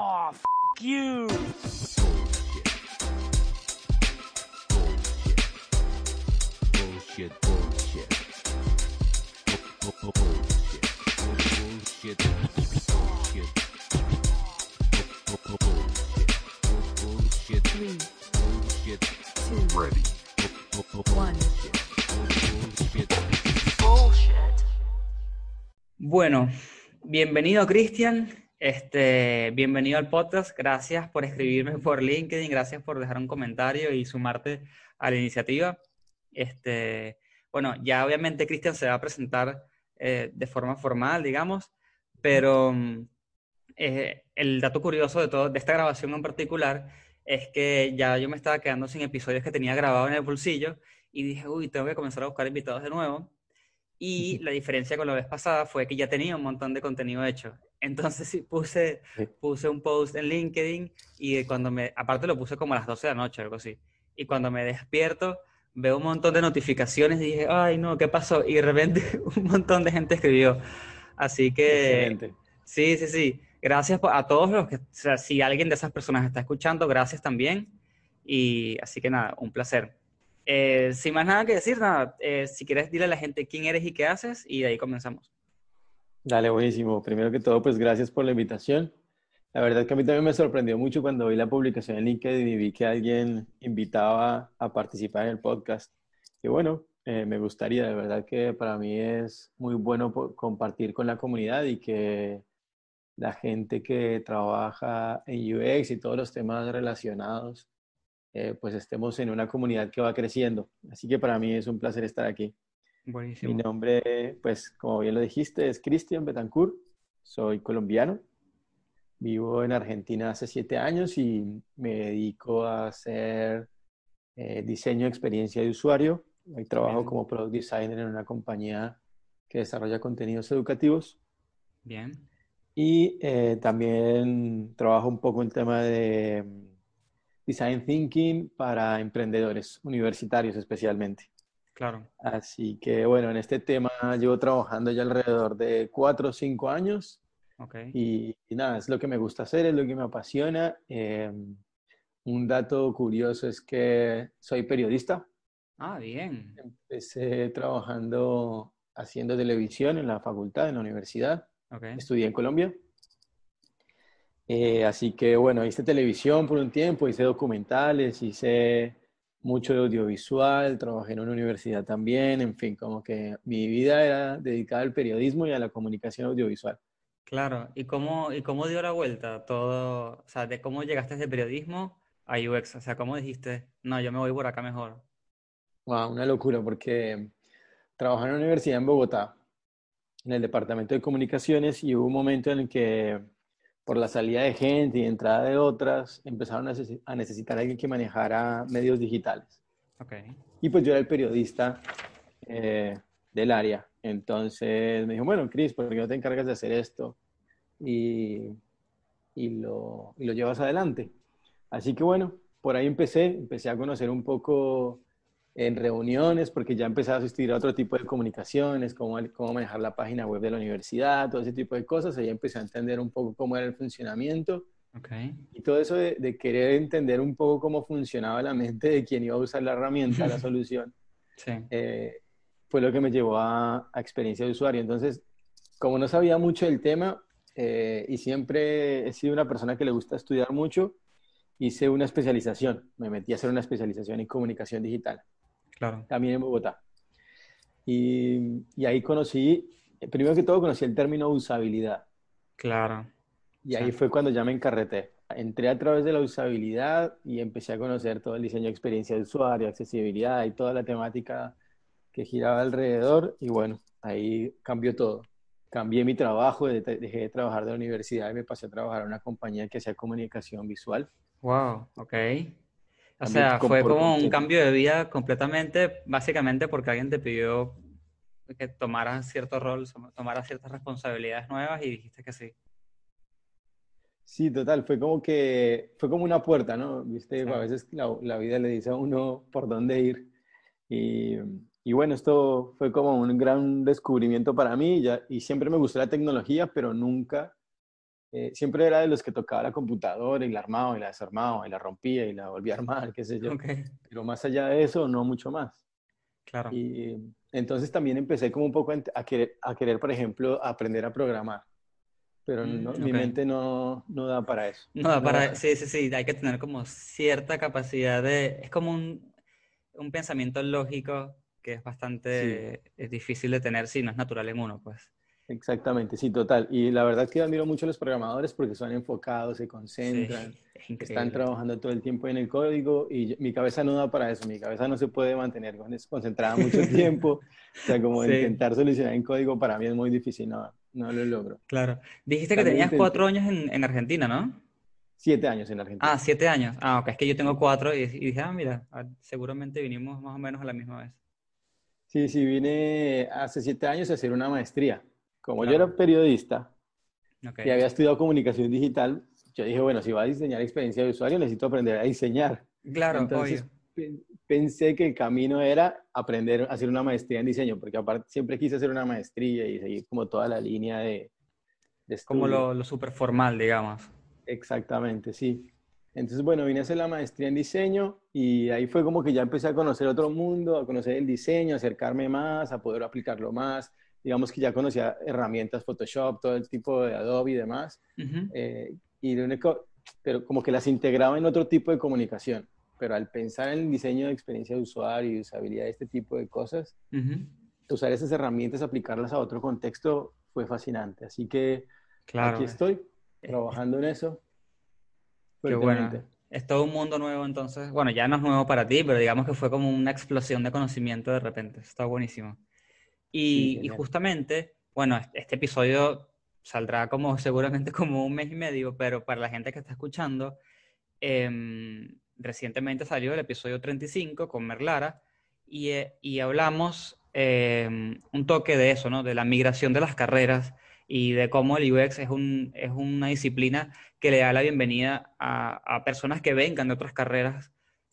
Oh, f you. Bullshit, bullshit. Bu- bu- bu- Bullshit. Bullshit. Bullshit. Bu- bu- bu- Bullshit. Three, Bullshit. two, Ready. Bu- bu- bu- one. Bullshit. Bueno, bienvenido Cristian. Este, bienvenido al podcast. Gracias por escribirme por LinkedIn, gracias por dejar un comentario y sumarte a la iniciativa. Este, bueno, ya obviamente Cristian se va a presentar eh, de forma formal, digamos, pero mm, eh, el dato curioso de todo, de esta grabación en particular, es que ya yo me estaba quedando sin episodios que tenía grabado en el bolsillo y dije, uy, tengo que comenzar a buscar invitados de nuevo. Y la diferencia con la vez pasada fue que ya tenía un montón de contenido hecho. Entonces sí, puse, puse un post en LinkedIn y cuando me, aparte lo puse como a las 12 de la noche, algo así. Y cuando me despierto, veo un montón de notificaciones y dije, ay no, ¿qué pasó? Y de repente un montón de gente escribió. Así que... Excelente. Sí, sí, sí. Gracias a todos los que, o sea, si alguien de esas personas está escuchando, gracias también. Y así que nada, un placer. Eh, sin más nada que decir, nada, eh, si quieres dile a la gente quién eres y qué haces y de ahí comenzamos. Dale, buenísimo. Primero que todo, pues gracias por la invitación. La verdad que a mí también me sorprendió mucho cuando vi la publicación en LinkedIn y vi que alguien invitaba a participar en el podcast. Y bueno, eh, me gustaría, de verdad que para mí es muy bueno compartir con la comunidad y que la gente que trabaja en UX y todos los temas relacionados, eh, pues estemos en una comunidad que va creciendo. Así que para mí es un placer estar aquí. Mi Buenísimo. nombre, pues como bien lo dijiste, es Cristian Betancourt. Soy colombiano. Vivo en Argentina hace siete años y me dedico a hacer eh, diseño de experiencia de usuario. Hoy trabajo Bien. como product designer en una compañía que desarrolla contenidos educativos Bien. y eh, también trabajo un poco en tema de mm, design thinking para emprendedores universitarios especialmente. Claro. Así que bueno, en este tema llevo trabajando ya alrededor de cuatro o cinco años Ok. y, y nada, es lo que me gusta hacer, es lo que me apasiona. Eh, un dato curioso es que soy periodista. Ah, bien. Empecé trabajando haciendo televisión en la facultad, en la universidad. Ok. Estudié en Colombia. Eh, así que bueno, hice televisión por un tiempo, hice documentales, hice mucho de audiovisual, trabajé en una universidad también, en fin, como que mi vida era dedicada al periodismo y a la comunicación audiovisual. Claro. ¿Y cómo, y cómo dio la vuelta todo? O sea, de cómo llegaste de periodismo a UX. O sea, ¿cómo dijiste, no, yo me voy por acá mejor? Wow, una locura porque trabajé en una universidad en Bogotá, en el departamento de comunicaciones y hubo un momento en el que por la salida de gente y entrada de otras, empezaron a necesi- a necesitar a alguien que manejara medios digitales. Y pues yo era el periodista eh, del área. Entonces me dijo, bueno, Chris, ¿por qué no te encargas de hacer esto? Y, y lo, y lo llevas adelante. Así que bueno, por ahí empecé, empecé a conocer un poco en reuniones, porque ya empecé a asistir a otro tipo de comunicaciones, cómo, cómo manejar la página web de la universidad, todo ese tipo de cosas. Ahí empecé a entender un poco cómo era el funcionamiento. Ok. Y todo eso de, de querer entender un poco cómo funcionaba la mente de quien iba a usar la herramienta, la solución, Sí. eh, fue lo que me llevó a, a experiencia de usuario. Entonces, como no sabía mucho del tema eh, y siempre he sido una persona que le gusta estudiar mucho, hice una especialización. Me metí a hacer una especialización en comunicación digital, Claro. también en Bogotá. Y, y ahí conocí, primero que todo conocí el término usabilidad. Claro. Y ahí Sí. fue cuando ya me encarreté. Entré a través de la usabilidad y empecé a conocer todo el diseño de experiencia de usuario, accesibilidad y toda la temática que giraba alrededor. Y bueno, ahí cambió todo. Cambié mi trabajo, de- dejé de trabajar de la universidad y me pasé a trabajar en una compañía que hacía comunicación visual. Wow, ok. O sea, fue como un cambio de vida completamente, básicamente porque alguien te pidió que tomaras cierto rol, tomaras ciertas responsabilidades nuevas y dijiste que sí. Sí, total, fue como que, fue como una puerta, ¿no? Viste, Sí. a veces la, la vida le dice a uno por dónde ir. Y, y bueno, esto fue como un gran descubrimiento para mí ya, y siempre me gustó la tecnología, pero nunca eh, siempre era de los que tocaba la computadora y la armaba y la desarmaba y la rompía y la volvía a armar, qué sé yo. Pero más allá de eso, no mucho más. claro. Y entonces también empecé como un poco a querer, a querer, por ejemplo, aprender a programar. Pero Mm, no- mi mente no, no da para eso. No, No para, da- sí, sí, sí, hay que tener como cierta capacidad de, es como un, un pensamiento lógico que es bastante es difícil de tener si no es natural en uno, pues. Exactamente, sí, total. Y la verdad que admiro mucho a los programadores porque son enfocados, se Sí, concentran, es están trabajando todo el tiempo en el código y yo- mi cabeza no da para eso. Mi cabeza no se puede mantener con- concentrada mucho tiempo. O sea, como Sí. intentar solucionar en código para mí es muy difícil, no, no lo logro. Claro. Dijiste que También tenías intenté. cuatro años en, en Argentina, ¿no? Siete años en Argentina. Ah, siete años. Ah, ok, es que yo tengo cuatro y, y dije, ah, mira, ah, seguramente vinimos más o menos a la misma vez. Sí, sí, vine hace siete años a hacer una maestría. Como yo Claro. era periodista Ok. y había estudiado comunicación digital, yo dije, bueno, si voy a diseñar experiencia de usuario, necesito aprender a diseñar. Claro, Entonces obvio. pe- pensé que el camino era aprender a hacer una maestría en diseño, porque aparte siempre quise hacer una maestría y seguir como toda la línea de, de Como lo, lo súper formal, digamos. Exactamente, sí. Entonces, bueno, vine a hacer la maestría en diseño y ahí fue como que ya empecé a conocer otro mundo, a conocer el diseño, a acercarme más, a poder aplicarlo más. Digamos que ya conocía herramientas Photoshop, todo el tipo de Adobe y demás. Eh, y lo único, pero como que las integraba en otro tipo de comunicación. Pero al pensar en el diseño de experiencia de usuario y usabilidad de este tipo de cosas, usar esas herramientas, aplicarlas a otro contexto fue fascinante. Así que Claro. aquí estoy, trabajando en eso. Qué bueno. Es todo un mundo nuevo, entonces. Bueno, ya no es nuevo para ti, pero digamos que fue como una explosión de conocimiento de repente. Está buenísimo. Sí, Y, justamente, bueno, este, este episodio saldrá como seguramente como un mes y medio, pero para la gente que está escuchando, em, recientemente salió el episodio 35 con Merlara y, eh, y hablamos em, un toque de eso, ¿no? De la migración de las carreras y de cómo el UX es un, es una disciplina que le da la bienvenida a, a personas que vengan de otras carreras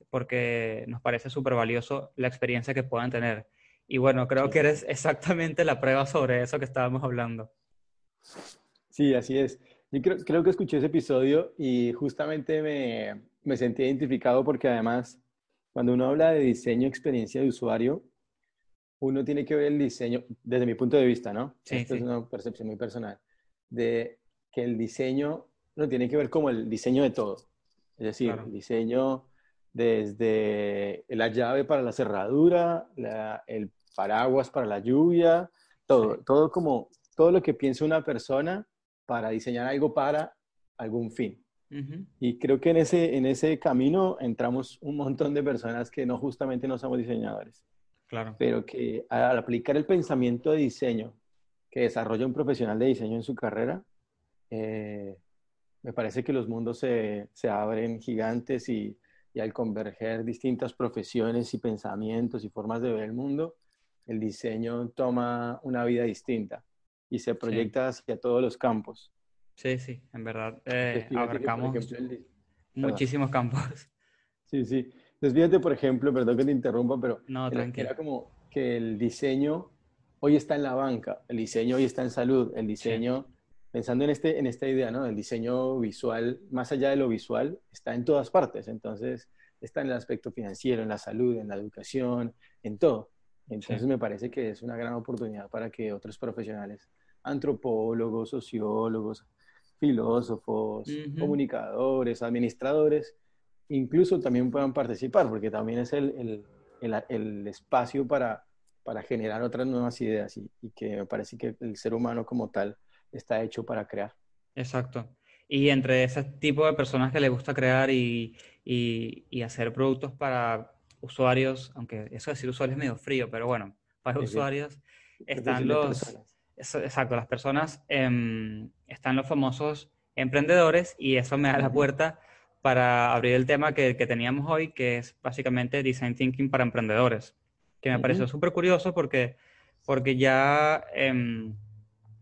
porque nos parece súper valioso la experiencia que puedan tener. Y bueno, creo Sí. que eres exactamente la prueba sobre eso que estábamos hablando. Sí, así es. Yo creo, creo que escuché ese episodio y justamente me, me sentí identificado porque además, cuando uno habla de diseño, experiencia de usuario, uno tiene que ver el diseño, desde mi punto de vista, ¿no? Sí, Esto sí. es una percepción muy personal, de que el diseño no tiene que ver como el diseño de todo. Es decir, Claro. el diseño desde la llave para la cerradura, la- el paraguas para la lluvia, todo, todo como, todo lo que piensa una persona para diseñar algo para algún fin. Ujú, Y creo que en ese, en ese camino entramos un montón de personas que no justamente no somos diseñadores, Claro. pero que al aplicar el pensamiento de diseño que desarrolla un profesional de diseño en su carrera, eh, me parece que los mundos se, se abren gigantes y, y al converger distintas profesiones y pensamientos y formas de ver el mundo, el diseño toma una vida distinta y se proyecta hacia todos los campos. Sí, sí, en verdad eh, abarcamos ejemplo, muchísimos campos. Sí, sí. Fíjate, por ejemplo, perdón que te interrumpa, pero No, era, era como que el diseño hoy está en la banca, el diseño hoy está en salud, el diseño, pensando en, este, en esta idea, ¿no? El diseño visual, más allá de lo visual, está en todas partes. Entonces, está en el aspecto financiero, en la salud, en la educación, en todo. Entonces, Sí. me parece que es una gran oportunidad para que otros profesionales, antropólogos, sociólogos, filósofos, comunicadores, administradores, incluso también puedan participar, porque también es el, el- el- el espacio para, para generar otras nuevas ideas y, y que me parece que el ser humano como tal está hecho para crear. Exacto. Y entre ese tipo de personas que les gusta crear y, y- y hacer productos para usuarios, aunque eso de decir usuarios es medio frío, pero bueno, para Sí, usuarios Es están los, personas. exacto, las personas, em, están los famosos emprendedores y eso me da la puerta para abrir el tema que, que teníamos hoy, que es básicamente Design Thinking para emprendedores, que me Ujú. pareció súper curioso porque, porque ya, em,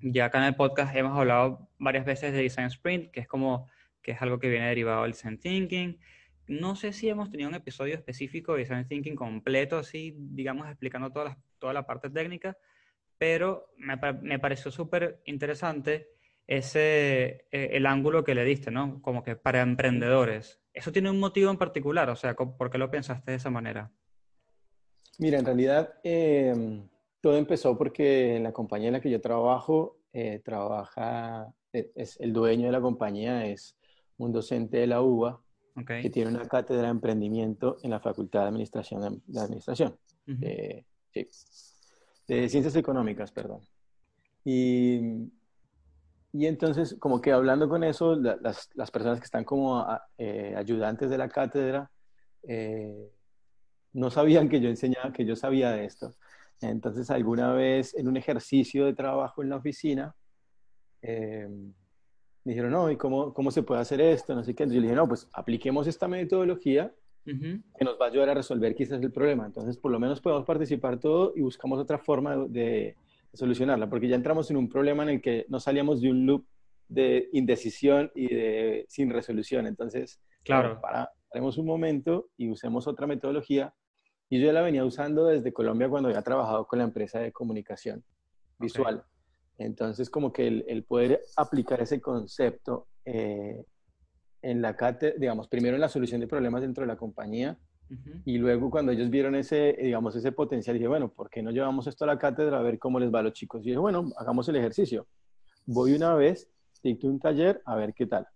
ya acá en el podcast hemos hablado varias veces de Design Sprint, que es como, que es algo que viene derivado del Design Thinking. No sé si hemos tenido un episodio específico de Design Thinking completo, así, digamos, explicando todas las- toda la parte técnica, pero me, me pareció súper interesante ese, eh, el ángulo que le diste, ¿no? Como que para emprendedores. ¿Eso tiene un motivo en particular? O sea, ¿por qué lo pensaste de esa manera? Mira, en realidad eh, todo empezó porque la compañía en la que yo trabajo, eh, trabaja, e, es, el dueño de la compañía es un docente de la UBA Ok. que tiene una cátedra de emprendimiento en la Facultad de Administración, de Administración, Ujú. de, sí, de Ciencias Económicas, perdón. Y, y entonces, como que hablando con eso, la- las, las personas que están como a- eh, ayudantes de la cátedra eh, no sabían que yo enseñaba, que yo sabía de esto. Entonces, alguna vez en un ejercicio de trabajo en la oficina, eh, me dijeron, no, ¿y cómo, cómo se puede hacer esto? No sé qué. Entonces yo le dije, no, pues apliquemos esta metodología Ujú. que nos va a ayudar a resolver quizás el problema. Entonces, por lo menos podemos participar todo y buscamos otra forma de, de solucionarla, porque ya entramos en un problema en el que no salíamos de un loop de indecisión y de sin resolución. Entonces, Claro. bueno, para, paremos un momento y usemos otra metodología. Y yo la venía usando desde Colombia cuando había trabajado con la empresa de comunicación visual. Entonces, como que el, el poder aplicar ese concepto eh, en la cátedra, digamos, primero en la solución de problemas dentro de la compañía y luego cuando ellos vieron ese, digamos, ese potencial, dije, bueno, ¿por qué no llevamos esto a la cátedra a ver cómo les va a los chicos? Y dije, bueno, hagamos el ejercicio. Voy una vez, dicto un taller, a ver qué tal.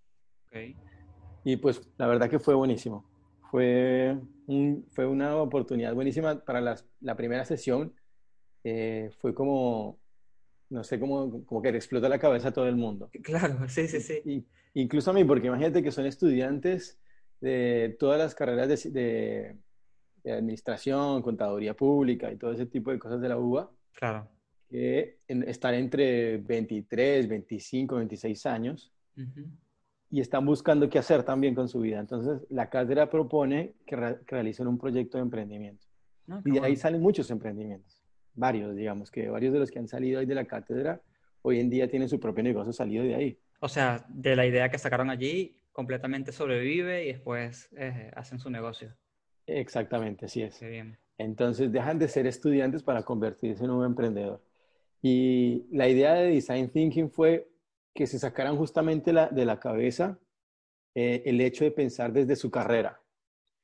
Y pues la verdad que fue buenísimo. Fue, un- fue una oportunidad buenísima para las- la primera sesión. eh, fue como, no sé, como, como que le explota la cabeza a todo el mundo. Claro, sí, sí, sí. Y- incluso a mí, porque imagínate que son estudiantes de todas las carreras de, de- de administración, contaduría pública y todo ese tipo de cosas de la UBA, Claro. que en- están entre 23, 25, 26 años Ujú. Y están buscando qué hacer también con su vida. Entonces, la cátedra propone que, re- que realicen un proyecto de emprendimiento. No, qué Y de ahí bueno. salen muchos emprendimientos, varios, digamos, que varios de los que han salido ahí de la cátedra hoy en día tienen su propio negocio salido de ahí. O sea, de la idea que sacaron allí, completamente sobrevive y después eh, hacen su negocio. Exactamente, así es. Qué bien. Entonces dejan de ser estudiantes para convertirse en un emprendedor. Y la idea de Design Thinking fue que se sacaran justamente la- de la cabeza eh, el hecho de pensar desde su carrera,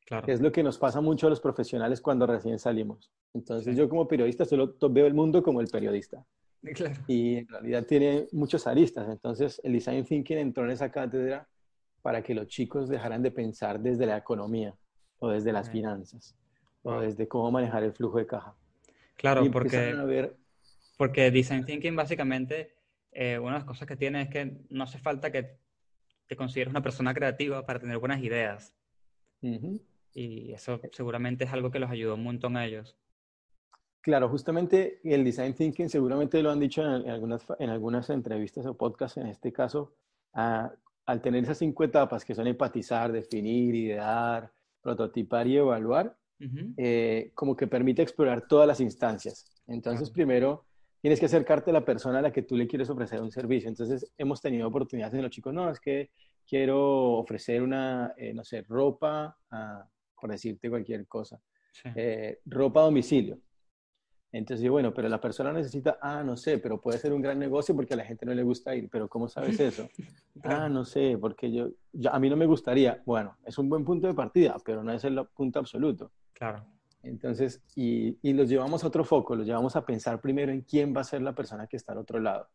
Claro. es lo que nos pasa mucho a los profesionales cuando recién salimos. Entonces Sí. yo como periodista solo veo el mundo como el periodista Claro. y en realidad tiene muchos aristas. Entonces el Design Thinking entró en esa cátedra para que los chicos dejaran de pensar desde la economía o desde las finanzas o desde cómo manejar el flujo de caja. Claro, porque, ver, porque Design Thinking básicamente, eh, una de las cosas que tiene es que no hace falta que te consideres una persona creativa para tener buenas ideas. Y eso seguramente es algo que los ayudó un montón a ellos. claro, justamente el design thinking seguramente lo han dicho en, en algunas, en algunas entrevistas o podcasts, en este caso, ah, al tener esas cinco etapas que son empatizar, definir, idear, prototipar y evaluar, eh, como que permite explorar todas las instancias. Entonces, primero, tienes que acercarte a la persona a la que tú le quieres ofrecer un servicio. Entonces, hemos tenido oportunidades en los chicos, no, es que quiero ofrecer una, eh, no sé, ropa, ah, por decirte cualquier cosa, Sí. eh, ropa a domicilio. Entonces, bueno, pero la persona necesita, ah, no sé, pero puede ser un gran negocio porque a la gente no le gusta ir, pero ¿cómo sabes eso? Ah, no sé, porque yo, yo- a mí no me gustaría. Bueno, es un buen punto de partida, pero no es el punto absoluto. Claro. Entonces, y, y los llevamos a otro foco, los llevamos a pensar primero en quién va a ser la persona que está al otro lado,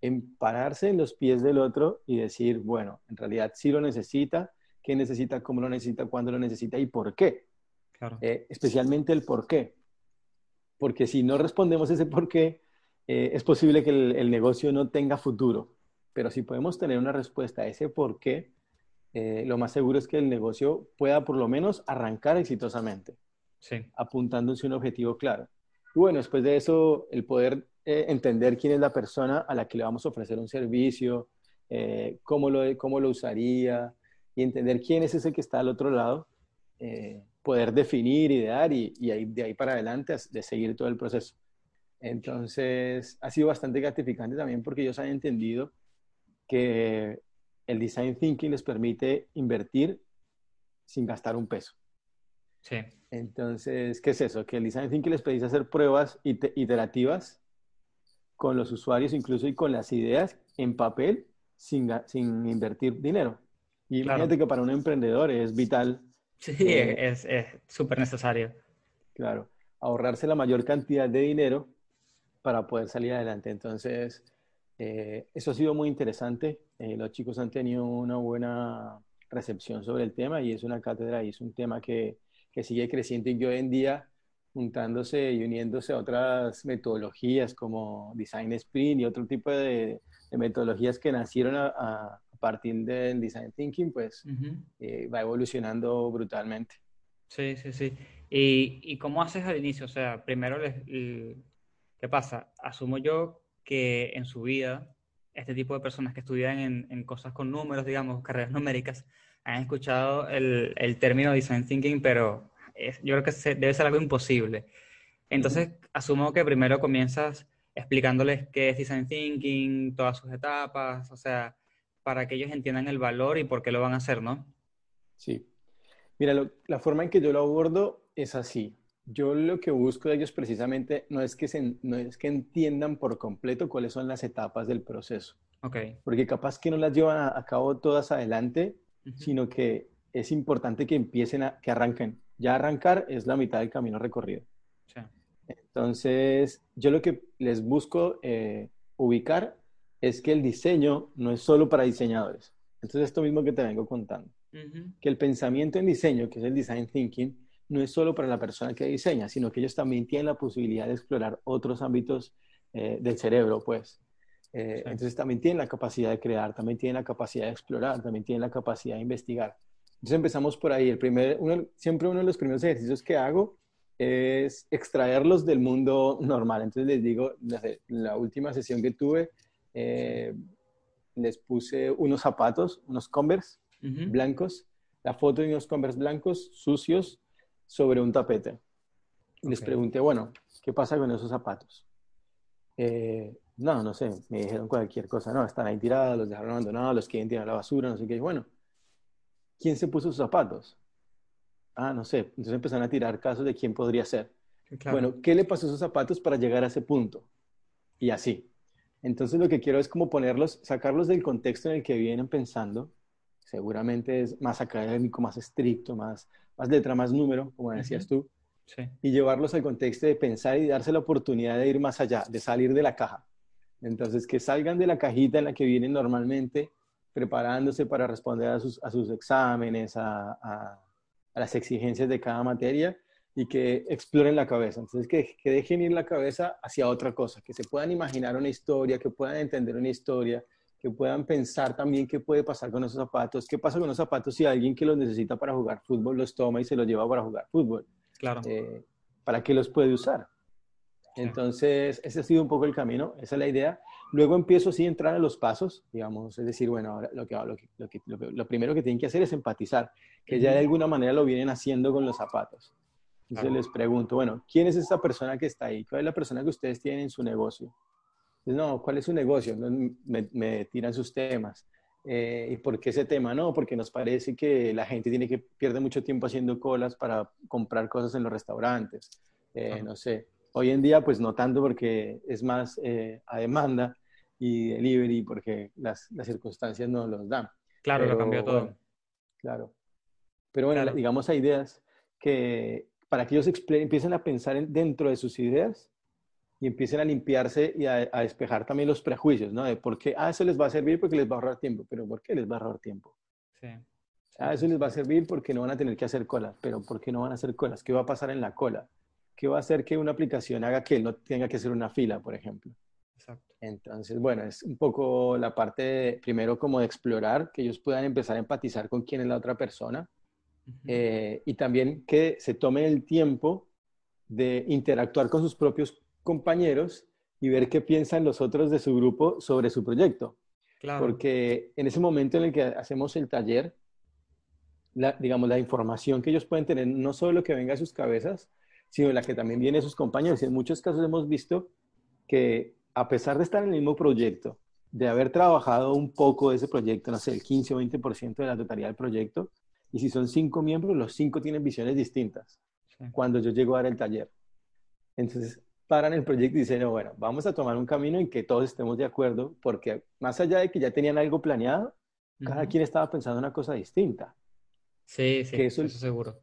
en pararse en los pies del otro y decir, bueno, en realidad sí lo necesita, qué necesita, cómo lo necesita, cuándo lo necesita y por qué. Claro. Eh, especialmente el por qué. Porque si no respondemos ese por qué, eh, es posible que el, el negocio no tenga futuro. Pero si podemos tener una respuesta a ese por qué, eh, lo más seguro es que el negocio pueda por lo menos arrancar exitosamente Sí. apuntándose un objetivo claro. Y bueno, después de eso, el poder eh, entender quién es la persona a la que le vamos a ofrecer un servicio, eh, cómo, lo, cómo lo usaría y entender quién es ese que está al otro lado, eh, poder definir, idear y, y ahí, de ahí para adelante de seguir todo el proceso. Entonces, ha sido bastante gratificante también porque ellos han entendido que el design thinking les permite invertir sin gastar un peso. Sí. Entonces, ¿qué es eso? Que el design thinking les pedís hacer pruebas ite- iterativas con los usuarios incluso y con las ideas en papel sin, invertir dinero. Y Claro. imagínate que para un emprendedor es vital, Sí, Eh, es es súper necesario. claro, ahorrarse la mayor cantidad de dinero para poder salir adelante. Entonces, eh, eso ha sido muy interesante. Eh, los chicos han tenido una buena recepción sobre el tema y es una cátedra y es un tema que, que sigue creciendo y que hoy en día juntándose y uniéndose a otras metodologías como Design Sprint y otro tipo de, de metodologías que nacieron a, a- partir del Design Thinking, pues Ujú. eh, va evolucionando brutalmente. Sí, sí, sí. ¿Y, y cómo haces al inicio? O sea, primero, les, l- ¿qué pasa? Asumo yo que en su vida, este tipo de personas que estudian en, en cosas con números, digamos, carreras numéricas, han escuchado el, el término design thinking, pero es- yo creo que se- debe ser algo imposible. Entonces, asumo que primero comienzas explicándoles qué es design thinking, todas sus etapas, o sea, para que ellos entiendan el valor y por qué lo van a hacer, ¿no? Sí. Mira, lo- la forma en que yo lo abordo es así. Yo lo que busco de ellos precisamente no es que, se, no es que entiendan por completo cuáles son las etapas del proceso, Ok. porque capaz que no las llevan a, a cabo todas adelante, Sino que es importante que empiecen a, que arranquen. Ya arrancar es la mitad del camino recorrido. Sí. Entonces, yo lo que les busco eh, ubicar es que el diseño no es solo para diseñadores. Entonces, esto mismo que te vengo contando que el pensamiento en diseño, que es el design thinking, no es solo para la persona que diseña, sino que ellos también tienen la posibilidad de explorar otros ámbitos eh, del cerebro, pues. Eh, Sí. Entonces también tienen la capacidad de crear, también tienen la capacidad de explorar, también tienen la capacidad de investigar. Entonces empezamos por ahí. El primer, uno- siempre uno de los primeros ejercicios que hago es extraerlos del mundo normal. Entonces les digo, la, la última sesión que tuve, eh, les puse unos zapatos, unos Converse, Ujú. blancos, la foto de unos Converse blancos sucios sobre un tapete. Y les pregunté, bueno, ¿qué pasa con esos zapatos? Eh, no, no sé, me dijeron cualquier cosa, no, están ahí tirados, los dejaron abandonados, los quieren tirar a la basura, no sé qué. Y Bueno, ¿quién se puso sus zapatos? Ah, no sé. Entonces empezaron a tirar casos de quién podría ser. Claro. Bueno, ¿qué le pasó a esos zapatos para llegar a ese punto? Y así. Entonces lo que quiero es como ponerlos, sacarlos del contexto en el que vienen pensando. Seguramente es más académico, más estricto, más, más letra, más número, como decías tú, Sí. y llevarlos al contexto de pensar y darse la oportunidad de ir más allá, de salir de la caja. Entonces, que salgan de la cajita en la que vienen normalmente, preparándose para responder a sus, a sus exámenes, a, a- a las exigencias de cada materia y que exploren la cabeza. Entonces, que, que dejen ir la cabeza hacia otra cosa, que se puedan imaginar una historia, que puedan entender una historia, que puedan pensar también qué puede pasar con esos zapatos, qué pasa con los zapatos si alguien que los necesita para jugar fútbol los toma y se los lleva para jugar fútbol Claro. eh, para qué los puede usar. Entonces, ese ha sido un poco el camino, esa es la idea. Luego empiezo sí a entrar a los pasos, digamos, es decir, bueno, ahora lo, que, lo, que, lo, que- lo primero que tienen que hacer es empatizar, que ya de alguna manera lo vienen haciendo con los zapatos. Entonces Claro. les pregunto, bueno, ¿quién es esta persona que está ahí? ¿Cuál es la persona que ustedes tienen en su negocio? Entonces, no, ¿cuál es su negocio? Me, me tiran sus temas. Eh, ¿Y por qué ese tema? No, porque nos parece que la gente tiene que pierde mucho tiempo haciendo colas para comprar cosas en los restaurantes. Eh. No sé. Hoy en día, pues no tanto porque es más eh, a demanda y delivery porque las, las circunstancias no los dan. Claro, lo cambió todo. bueno, claro. Pero bueno, Claro. digamos, hay ideas que para que ellos empiecen a pensar en- dentro de sus ideas y empiecen a limpiarse y a, a despejar también los prejuicios, ¿no? De por qué, ah, eso les va a servir porque les va a ahorrar tiempo, pero ¿por qué les va a ahorrar tiempo? Sí. Ah, eso les va a servir porque no van a tener que hacer colas, pero ¿por qué no van a hacer colas? ¿Qué va a pasar en la cola? ¿Qué va a hacer que una aplicación haga que no tenga que hacer una fila, por ejemplo? Exacto. Entonces, bueno, es un poco la parte, de- primero como de explorar, que ellos puedan empezar a empatizar con quién es la otra persona Ujú. eh, y también que se tomen el tiempo de interactuar con sus propios compañeros y ver qué piensan los otros de su grupo sobre su proyecto. Claro. Porque en ese momento en el que hacemos el taller, la, digamos, la información que ellos pueden tener, no solo lo que venga a sus cabezas, sino la que también viene de sus compañeros. Y en muchos casos hemos visto que a pesar de estar en el mismo proyecto, de haber trabajado un poco de ese proyecto, no sé, el 15 o 20% de la totalidad del proyecto, y si son cinco miembros, los cinco tienen visiones distintas Sí. cuando yo llego a dar el taller. Entonces, paran el proyecto y dicen, no, bueno, vamos a tomar un camino en que todos estemos de acuerdo, porque más allá de que ya tenían algo planeado, cada Ujú. quien estaba pensando una cosa distinta. Sí, sí, que eso- eso seguro.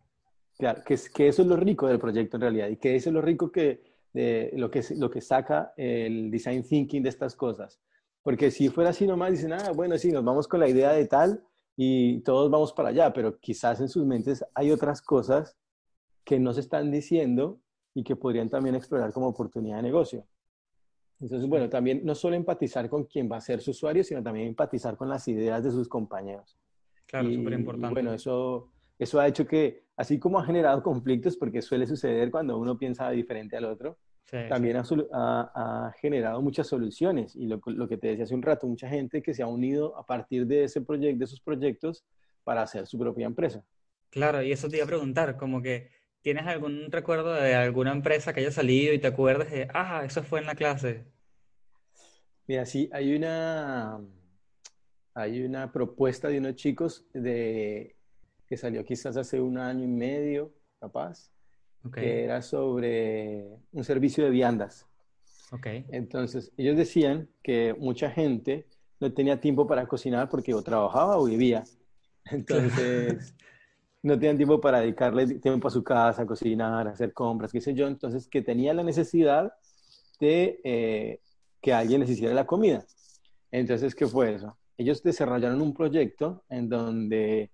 Claro, que, que eso es lo rico del proyecto en realidad y que eso es lo rico que, de, lo, que, lo que saca el design thinking de estas cosas. Porque si fuera así nomás, dicen, ah, bueno, sí, nos vamos con la idea de tal y todos vamos para allá, pero quizás en sus mentes hay otras cosas que no se están diciendo y que podrían también explorar como oportunidad de negocio. Entonces, bueno, también no solo empatizar con quien va a ser su usuario, sino también empatizar con las ideas de sus compañeros. Claro, súper importante. bueno, eso, eso ha hecho que, así como ha generado conflictos, porque suele suceder cuando uno piensa diferente al otro, Sí, sí. también ha, solu- ha- ha generado muchas soluciones. Y lo, lo que te decía hace un rato, mucha gente que se ha unido a partir de ese proyecto, de esos proyectos, para hacer su propia empresa. Claro, y eso te iba a preguntar, como que ¿tienes algún recuerdo de alguna empresa que haya salido y te acuerdes de, ah, eso fue en la clase? Mira, sí, hay una, hay una propuesta de unos chicos de, que salió quizás hace un año y medio, capaz, Ok, que era sobre un servicio de viandas. ok. Entonces, ellos decían que mucha gente no tenía tiempo para cocinar porque o trabajaba o vivía. Entonces, no tenían tiempo para dedicarle tiempo a su casa, a cocinar, a hacer compras, qué sé yo. Entonces, que tenía la necesidad de eh, que alguien les hiciera la comida. Entonces, ¿qué fue eso? Ellos desarrollaron un proyecto en donde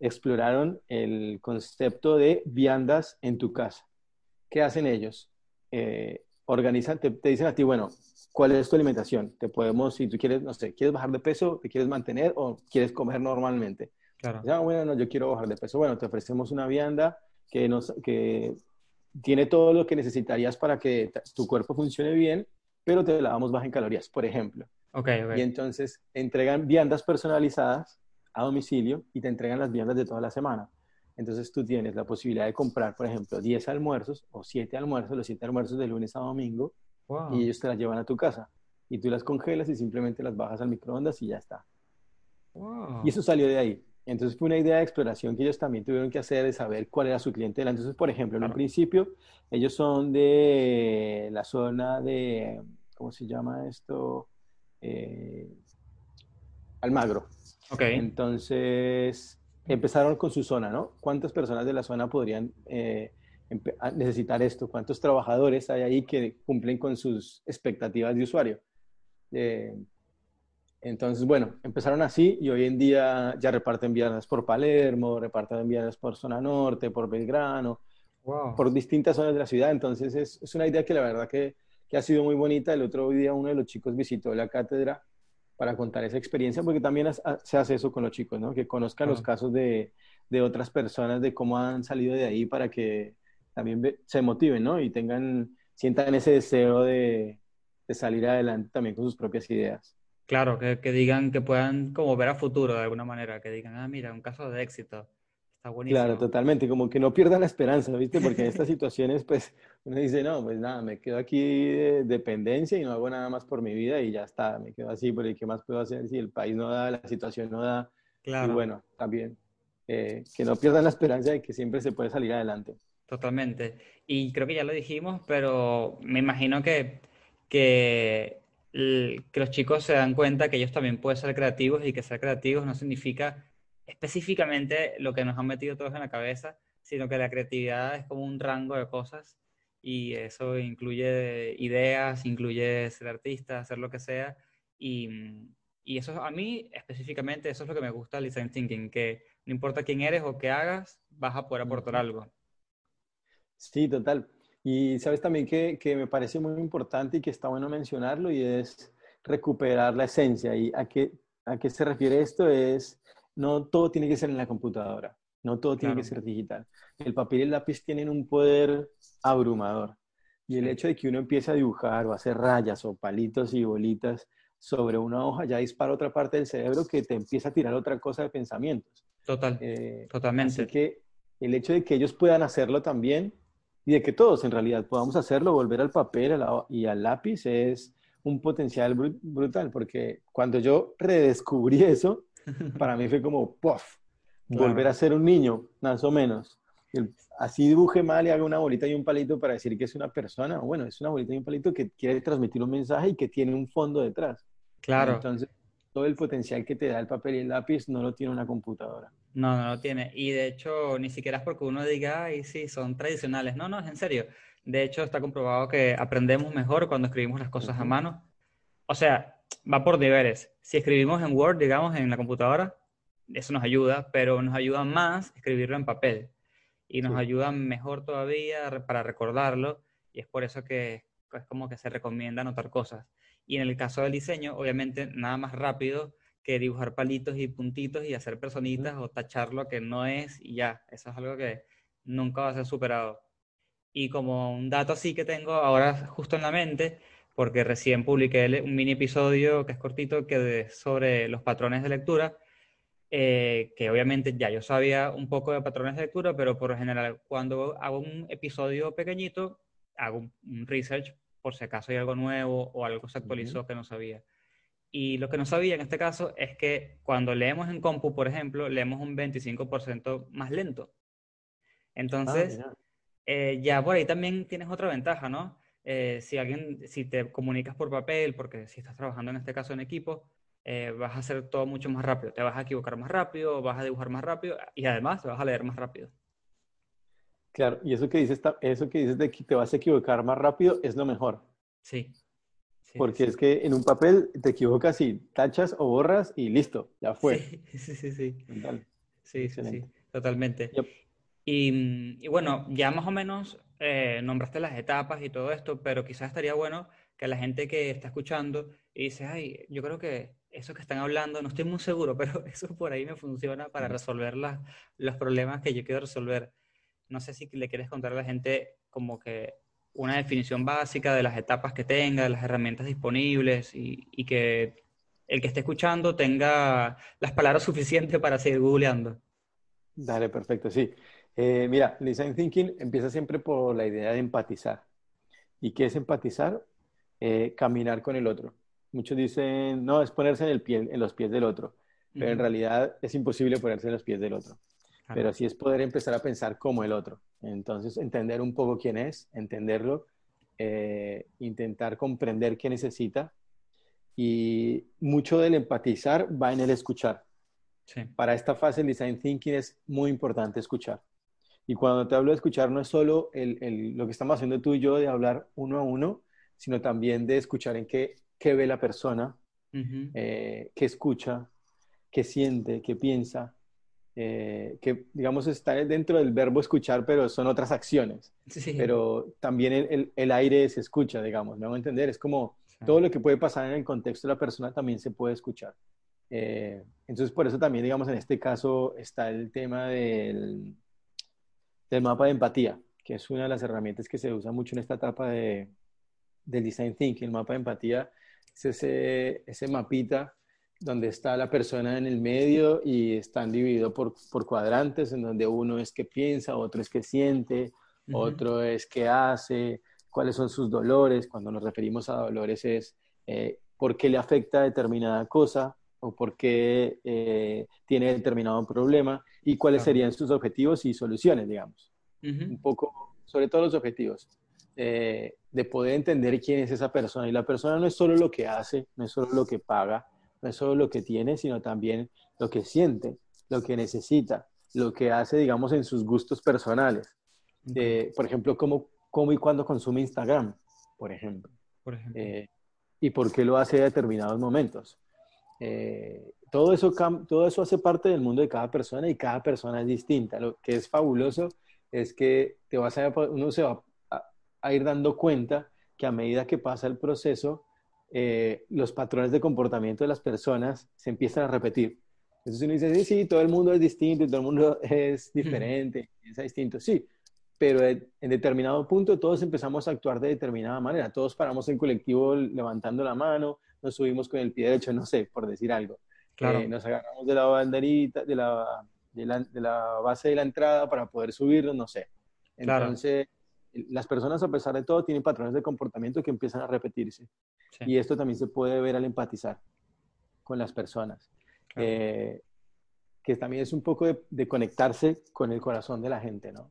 exploraron el concepto de viandas en tu casa. ¿Qué hacen ellos? Eh, organizan, te, te dicen a ti, bueno, ¿cuál es tu alimentación? Te podemos, si tú quieres, no sé, ¿quieres bajar de peso? ¿Te quieres mantener o quieres comer normalmente? Claro, Ah, bueno, no, yo quiero bajar de peso. Bueno, te ofrecemos una vianda que, nos, que tiene todo lo que necesitarías para que tu cuerpo funcione bien, pero te la damos baja en calorías, por ejemplo. ok, ok. Y entonces entregan viandas personalizadas a domicilio y te entregan las viandas de toda la semana. Entonces tú tienes la posibilidad de comprar, por ejemplo, 10 almuerzos o 7 almuerzos, los 7 almuerzos de lunes a domingo, Wow. y ellos te las llevan a tu casa. Y tú las congelas y simplemente las bajas al microondas y ya está. Wow. Y eso salió de ahí. Entonces fue una idea de exploración que ellos también tuvieron que hacer de saber cuál era su clientela. Entonces, por ejemplo, en un principio, ellos son de la zona de, ¿cómo se llama esto? Eh, Almagro. Ok, Entonces, empezaron con su zona, ¿no? ¿Cuántas personas de la zona podrían eh, necesitar esto? ¿Cuántos trabajadores hay ahí que cumplen con sus expectativas de usuario? Eh, entonces, bueno, empezaron así y hoy en día ya reparten viandas por Palermo, reparten viandas por zona norte, por Belgrano, wow. por distintas zonas de la ciudad. Entonces, es, es una idea que la verdad que, que ha sido muy bonita. El otro día uno de los chicos visitó la cátedra para contar esa experiencia, porque también has- se hace eso con los chicos, ¿no? Que conozcan los casos de, de otras personas, de cómo han salido de ahí para que también ve- se motiven, ¿no? Y tengan, sientan ese deseo de, de salir adelante también con sus propias ideas. Claro, que, que digan, que puedan como ver a futuro de alguna manera, que digan, ah, mira, un caso de éxito. Está buenísimo. Claro, totalmente, como que no pierdan la esperanza, ¿viste? Porque en estas situaciones, pues, uno dice, no, pues nada, me quedo aquí de dependencia y no hago nada más por mi vida y ya está, me quedo así, porque ¿qué más puedo hacer si el país no da, la situación no da? Y Claro, bueno, también, eh, que no pierdan la esperanza de que siempre se puede salir adelante. totalmente. Y creo que ya lo dijimos, pero me imagino que, que los chicos se dan cuenta que ellos también pueden ser creativos y que ser creativos no significa específicamente lo que nos han metido todos en la cabeza, sino que la creatividad es como un rango de cosas y eso incluye ideas, incluye ser artista, hacer lo que sea. Y, y eso a mí específicamente, eso es lo que me gusta del design thinking, que no importa quién eres o qué hagas, vas a poder aportar algo. Sí, total. Y sabes también que, que me parece muy importante y que está bueno mencionarlo y es recuperar la esencia. ¿Y a qué, a qué se refiere esto? Es, no todo tiene que ser en la computadora, no todo tiene que ser digital. El papel y el lápiz tienen un poder abrumador. Y el hecho de que uno empiece a dibujar o hacer rayas o palitos y bolitas sobre una hoja ya dispara otra parte del cerebro que te empieza a tirar otra cosa de pensamientos. Total, Eh, totalmente. Así que el hecho de que ellos puedan hacerlo también y de que todos en realidad podamos hacerlo, volver al papel la- y al lápiz es un potencial bru- brutal, porque cuando yo redescubrí eso, para mí fue como, ¡puff! Claro. Volver a ser un niño, más o menos. El- así dibuje mal y haga una bolita y un palito para decir que es una persona. Bueno, es una bolita y un palito que quiere transmitir un mensaje y que tiene un fondo detrás. Claro. Entonces, todo el potencial que te da el papel y el lápiz no lo tiene una computadora. No, no lo tiene. Y de hecho, ni siquiera es porque uno diga, ay, sí, son tradicionales. No, no, es en serio. De hecho, está comprobado que aprendemos mejor cuando escribimos las cosas a mano. O sea, va por niveles. Si escribimos en Word, digamos, en la computadora, eso nos ayuda, pero nos ayuda más escribirlo en papel. Y nos Sí. ayuda mejor todavía para recordarlo. Y es por eso que es como que se recomienda anotar cosas. Y en el caso del diseño, obviamente, nada más rápido que dibujar palitos y puntitos y hacer personitas o tachar lo que no es y ya. Eso es algo que nunca va a ser superado. Y como un dato así que tengo ahora justo en la mente, porque recién publiqué un mini episodio que es cortito que de- sobre los patrones de lectura, eh, que obviamente ya yo sabía un poco de patrones de lectura, pero por lo general cuando hago un episodio pequeñito, hago un, research por si acaso hay algo nuevo o algo se actualizó que no sabía. Y lo que no sabía en este caso es que cuando leemos en compu, por ejemplo, leemos un 25% más lento. Entonces, Ah, eh, ya por ahí también tienes otra ventaja, ¿no? Eh, si alguien, si te comunicas por papel, porque si estás trabajando en este caso en equipo, eh, vas a hacer todo mucho más rápido. Te vas a equivocar más rápido, vas a dibujar más rápido y además te vas a leer más rápido. Claro, y eso que dices, eso que dices de que te vas a equivocar más rápido es lo mejor. Sí. Sí, Porque sí, es que en un papel te equivocas y tachas o borras y listo, ya fue. sí, sí, sí, sí. Total. Sí, sí, totalmente. Yep. Y, y bueno, ya más o menos eh, nombraste las etapas y todo esto, pero quizás estaría bueno que la gente que está escuchando y dice, ay, yo creo que eso que están hablando, no estoy muy seguro, pero eso por ahí me funciona para resolver las- los problemas que yo quiero resolver. No sé si le quieres contar a la gente como que una definición básica de las etapas que tenga, de las herramientas disponibles y, y que el que esté escuchando tenga las palabras suficientes para seguir googleando. Dale, perfecto, sí. Eh, mira, Design Thinking empieza siempre por la idea de empatizar. ¿Y qué es empatizar? Eh, caminar con el otro. Muchos dicen, no, es ponerse en el pie, en los pies del otro, pero en realidad es imposible ponerse en los pies del otro. Claro. Pero sí es poder empezar a pensar como el otro. Entonces, entender un poco quién es, entenderlo, eh, intentar comprender qué necesita. Y mucho del empatizar va en el escuchar. Sí. Para esta fase, el design thinking es muy importante escuchar. Y cuando te hablo de escuchar, no es solo el, el- lo que estamos haciendo tú y yo de hablar uno a uno, sino también de escuchar en qué, qué ve la persona, Ujú. eh, qué escucha, qué siente, qué piensa, eh, que digamos está dentro del verbo escuchar, pero son otras acciones. Sí. Pero también el, el- el aire se escucha, digamos, me hago entender, es como todo lo que puede pasar en el contexto de la persona también se puede escuchar. Eh, entonces, por eso también, digamos, en este caso está el tema del, del mapa de empatía, que es una de las herramientas que se usa mucho en esta etapa de, del design thinking. El mapa de empatía es ese, ese mapita donde está la persona en el medio y están divididos por, por cuadrantes, en donde uno es que piensa, otro es que siente, otro es que hace, cuáles son sus dolores. Cuando nos referimos a dolores es eh, por qué le afecta determinada cosa o por qué eh, tiene determinado problema y cuáles Claro. serían sus objetivos y soluciones, digamos. Un poco, sobre todo los objetivos, eh, de poder entender quién es esa persona. Y la persona no es solo lo que hace, no es solo lo que paga, no es solo lo que tiene, sino también lo que siente, lo que necesita, lo que hace, digamos, en sus gustos personales. Eh, por ejemplo, cómo, cómo y cuándo consume Instagram, por ejemplo, Por ejemplo. eh, y por qué lo hace a determinados momentos. Eh, todo, eso, todo eso hace parte del mundo de cada persona y cada persona es distinta. Lo que es fabuloso es que te vas a, uno se va a, ir dando cuenta que a medida que pasa el proceso, eh, los patrones de comportamiento de las personas se empiezan a repetir. Entonces uno dice, sí, sí, todo el mundo es distinto todo el mundo es diferente, piensa distinto, sí, pero en determinado punto todos empezamos a actuar de determinada manera, todos paramos en colectivo levantando la mano, nos subimos con el pie derecho, no sé, por decir algo. Claro. Eh, nos agarramos de la banderita, de la, de, la, de la base de la entrada para poder subirnos, no sé. Claro. Las personas a pesar de todo tienen patrones de comportamiento que empiezan a repetirse. Sí. Y esto también se puede ver al empatizar con las personas. Claro. Eh, que también es un poco de, de, conectarse con el corazón de la gente, ¿no?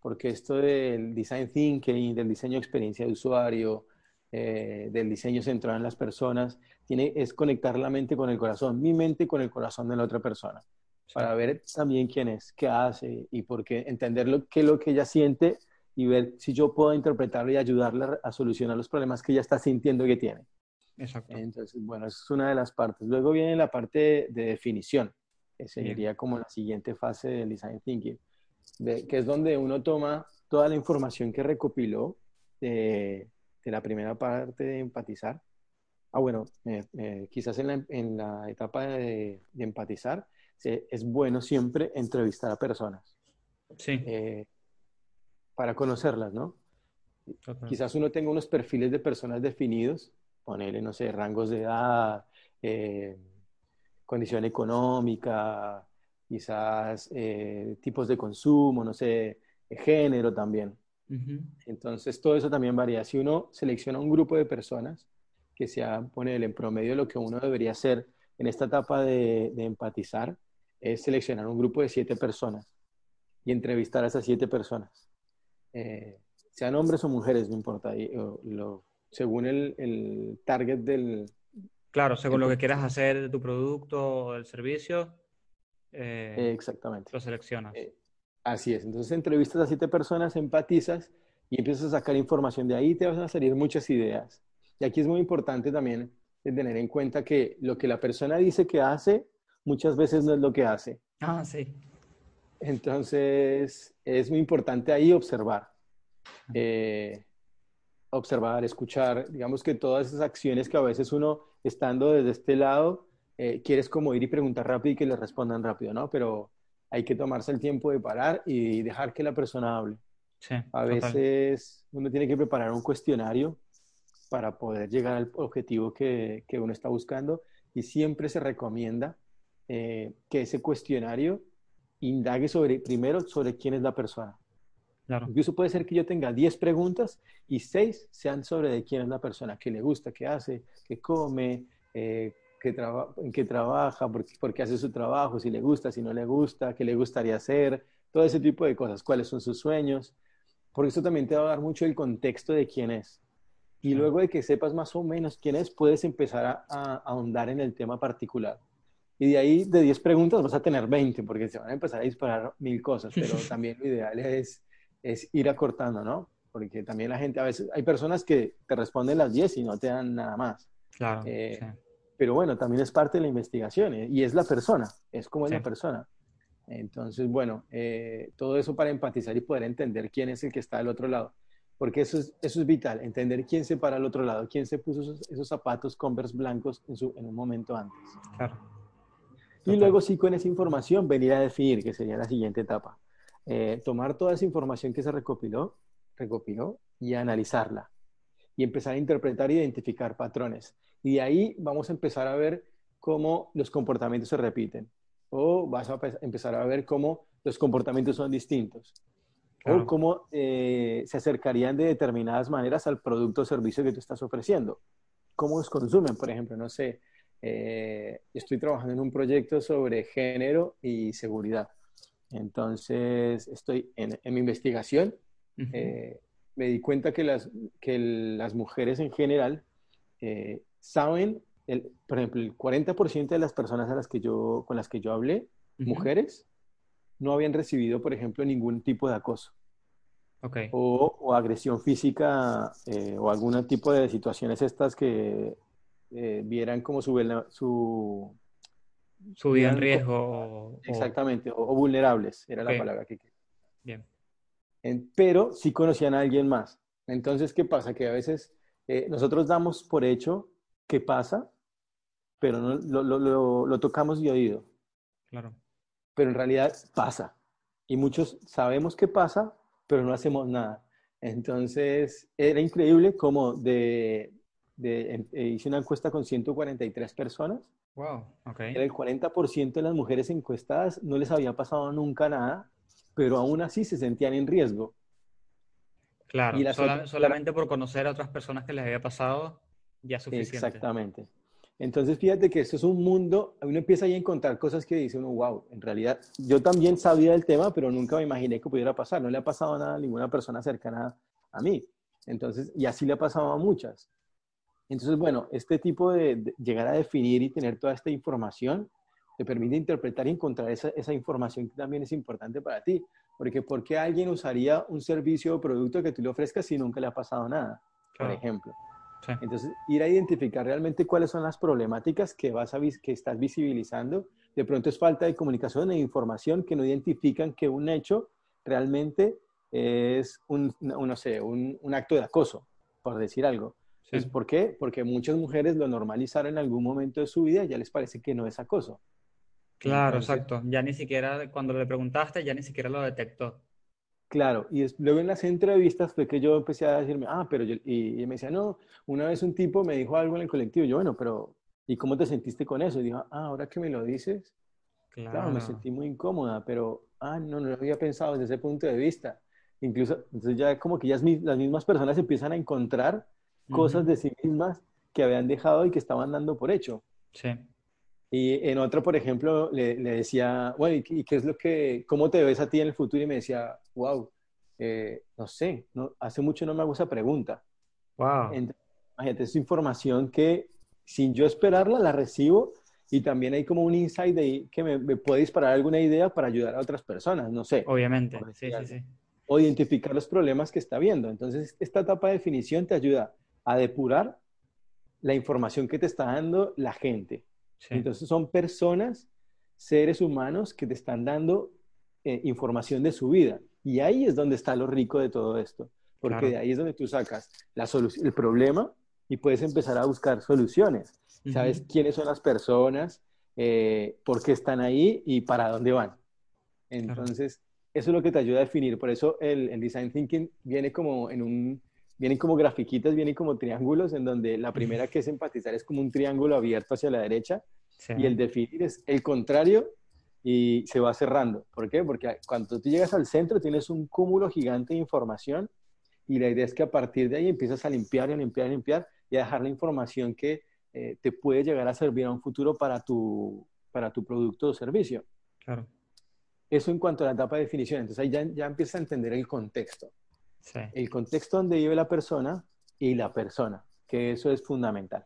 porque esto del design thinking, del diseño de experiencia de usuario, eh, del diseño centrado en las personas, tiene, es conectar la mente con el corazón, mi mente con el corazón de la otra persona, para ver también quién es, qué hace y por qué, entender lo, qué es lo que ella siente y ver si yo puedo interpretarlo y ayudarla a solucionar los problemas que ella está sintiendo que tiene. Exacto. Entonces, bueno, esa es una de las partes. Luego viene la parte de definición, que sería como la siguiente fase del design thinking, de- que es donde uno toma toda la información que recopiló de, de la primera parte de empatizar. Ah, bueno, eh, eh, quizás en la, en la etapa de, de empatizar es bueno siempre entrevistar a personas Sí, eh, para conocerlas, ¿no? total. Quizás uno tenga unos perfiles de personas definidos, ponerle, no sé, rangos de edad, eh, condición económica, quizás eh, tipos de consumo, no sé, género también. Entonces, todo eso también varía. Si uno selecciona un grupo de personas que sea, ponerle en promedio lo que uno debería hacer en esta etapa de, de empatizar, es seleccionar un grupo de siete personas y entrevistar a esas siete personas. Eh, sean hombres o mujeres, no importa, y, o, lo- según el, el target del... Claro, según lo que quieras hacer de tu producto o del servicio, eh, exactamente. lo seleccionas. Eh, así es. Entonces entrevistas a siete personas, empatizas y empiezas a sacar información de ahí, te van a salir muchas ideas. Y aquí es muy importante también tener en cuenta que lo que la persona dice que hace, muchas veces no es lo que hace. Ah, sí. Entonces es muy importante ahí observar. Eh, observar, escuchar, digamos que todas esas acciones que a veces uno, estando desde este lado, eh, quieres como ir y preguntar rápido y que le respondan rápido, ¿no? Pero hay que tomarse el tiempo de parar y dejar que la persona hable. Sí, A total. veces uno tiene que preparar un cuestionario para poder llegar al objetivo que, que uno está buscando y siempre se recomienda eh, que ese cuestionario indague sobre, primero sobre quién es la persona. Claro. Incluso puede ser que yo tenga 10 preguntas y 6 sean sobre de quién es la persona, qué le gusta, qué hace, qué come, eh, qué en qué trabaja, por, qué- por qué hace su trabajo, si le gusta, si no le gusta, qué le gustaría hacer, todo ese tipo de cosas, cuáles son sus sueños. Porque eso también te va a dar mucho el contexto de quién es. Y luego de que sepas más o menos quién es, puedes empezar a, a ahondar en el tema particular. Y de ahí, de 10 preguntas, vas a tener 20, porque se van a empezar a disparar mil cosas, pero también lo ideal es, es ir acortando, ¿no? Porque también la gente, a veces, hay personas que te responden las 10 y no te dan nada más. Claro. Eh, sí. Pero bueno, también es parte de la investigación ¿eh? y es la persona, es como es Sí. la persona. Entonces, bueno, eh, todo eso para empatizar y poder entender quién es el que está del otro lado. Porque eso es, eso es vital, entender quién se para al otro lado, quién se puso esos, esos zapatos Converse blancos en, su, en un momento antes. Claro. Y luego sí con esa información venir a definir, que sería la siguiente etapa. Eh, tomar toda esa información que se recopiló, recopiló y analizarla. Y empezar a interpretar e identificar patrones. Y de ahí vamos a empezar a ver cómo los comportamientos se repiten. O vas a pe- empezar a ver cómo los comportamientos son distintos. Claro. O cómo eh, se acercarían de determinadas maneras al producto o servicio que tú estás ofreciendo. Cómo los consumen, por ejemplo, no sé, eh, estoy trabajando en un proyecto sobre género y seguridad. Entonces, estoy en, en mi investigación, Ujú. eh, me di cuenta que las, que las mujeres en general eh, saben, el, por ejemplo, el 40% de las personas a las que yo, con las que yo hablé, Ujú. mujeres, no habían recibido, por ejemplo, ningún tipo de acoso Ok. o, o agresión física eh, o algún tipo de situaciones estas que eh, vieran como su, su Su vida en riesgo. exactamente, o, o vulnerables, era la palabra que quería. Bien. En- pero sí conocían a alguien más. Entonces, ¿qué pasa? Que a veces eh, nosotros damos por hecho que pasa, pero no, lo, lo- lo- lo tocamos de oído, Claro. pero en realidad pasa. Y muchos sabemos que pasa, pero no hacemos nada. Entonces, era increíble como de, de- en- eh, hice una encuesta con 143 personas, Wow. Ok. era el 40% de las mujeres encuestadas no les había pasado nunca nada, pero aún así se sentían en riesgo. Claro. y sola- otras- solamente por conocer a otras personas que les había pasado, ya es suficiente. Exactamente. Entonces, fíjate que esto es un mundo, uno empieza ahí a encontrar cosas que dice uno, wow, en realidad yo también sabía del tema, pero nunca me imaginé que pudiera pasar. No le ha pasado nada a ninguna persona cercana a mí. Entonces, y así le ha pasado a muchas. Entonces, bueno, este tipo de, de llegar a definir y tener toda esta información te permite interpretar y encontrar esa, esa información que también es importante para ti. Porque ¿por qué alguien usaría un servicio o producto que tú le ofrezcas si nunca le ha pasado nada? Por Claro. ejemplo. Sí. Entonces, ir a identificar realmente cuáles son las problemáticas que, vas a, que estás visibilizando. De pronto es falta de comunicación e información que no identifican que un hecho realmente es un, no no sé, un, un acto de acoso, por decir algo. Sí. Entonces, ¿Por qué? Porque muchas mujeres lo normalizaron en algún momento de su vida y ya les parece que no es acoso. Claro, Entonces- exacto. Ya ni siquiera, cuando le preguntaste, ya ni siquiera lo detectó. Claro, y es- luego en las entrevistas fue que yo empecé a decirme, ah, pero yo, y, y me decía, no, una vez un tipo me dijo algo en el colectivo, yo, bueno, pero, ¿y cómo te sentiste con eso? Y dijo, ah, ahora que me lo dices, claro, me Claro. sentí muy incómoda, pero, ah, no, no lo había pensado desde ese punto de vista. Incluso, entonces ya como que ya es mi- las mismas personas empiezan a encontrar cosas de sí mismas que habían dejado y que estaban dando por hecho. Sí. Y en otro, por ejemplo, le, le decía, bueno, ¿y, qué- es lo que, cómo te ves a ti en el futuro? Y me decía, wow, eh, no sé, no, hace mucho no me hago esa pregunta. Wow. Entonces, imagínate, es información que sin yo esperarla la recibo y también hay como un insight de ahí que me, me puede disparar alguna idea para ayudar a otras personas, no sé, Obviamente. Sí, sí, sí. o identificar los problemas que está viendo. Entonces, esta etapa de definición te ayuda a depurar la información que te está dando la gente. Sí. Entonces son personas, seres humanos que te están dando eh, información de su vida. Y ahí es donde está lo rico de todo esto. Porque Claro. de ahí es donde tú sacas la el problema y puedes empezar a buscar soluciones. Sabes quiénes son las personas, eh, por qué están ahí y para dónde van. Entonces, eso es lo que te ayuda a definir. Por eso el, el design thinking viene como en un, vienen como grafiquitas, vienen como triángulos, en donde la primera que es empatizar es como un triángulo abierto hacia la derecha Sí. y el definir es el contrario y se va cerrando. ¿Por qué? Porque cuando tú llegas al centro tienes un cúmulo gigante de información y la idea es que a partir de ahí empiezas a limpiar y a limpiar y a limpiar y a dejar la información que eh, te puede llegar a servir a un futuro para tu, para tu producto o servicio. Claro. Eso en cuanto a la etapa de definición. Entonces ahí ya, ya empiezas a entender el contexto. Sí. El contexto donde vive la persona y la persona, que eso es fundamental.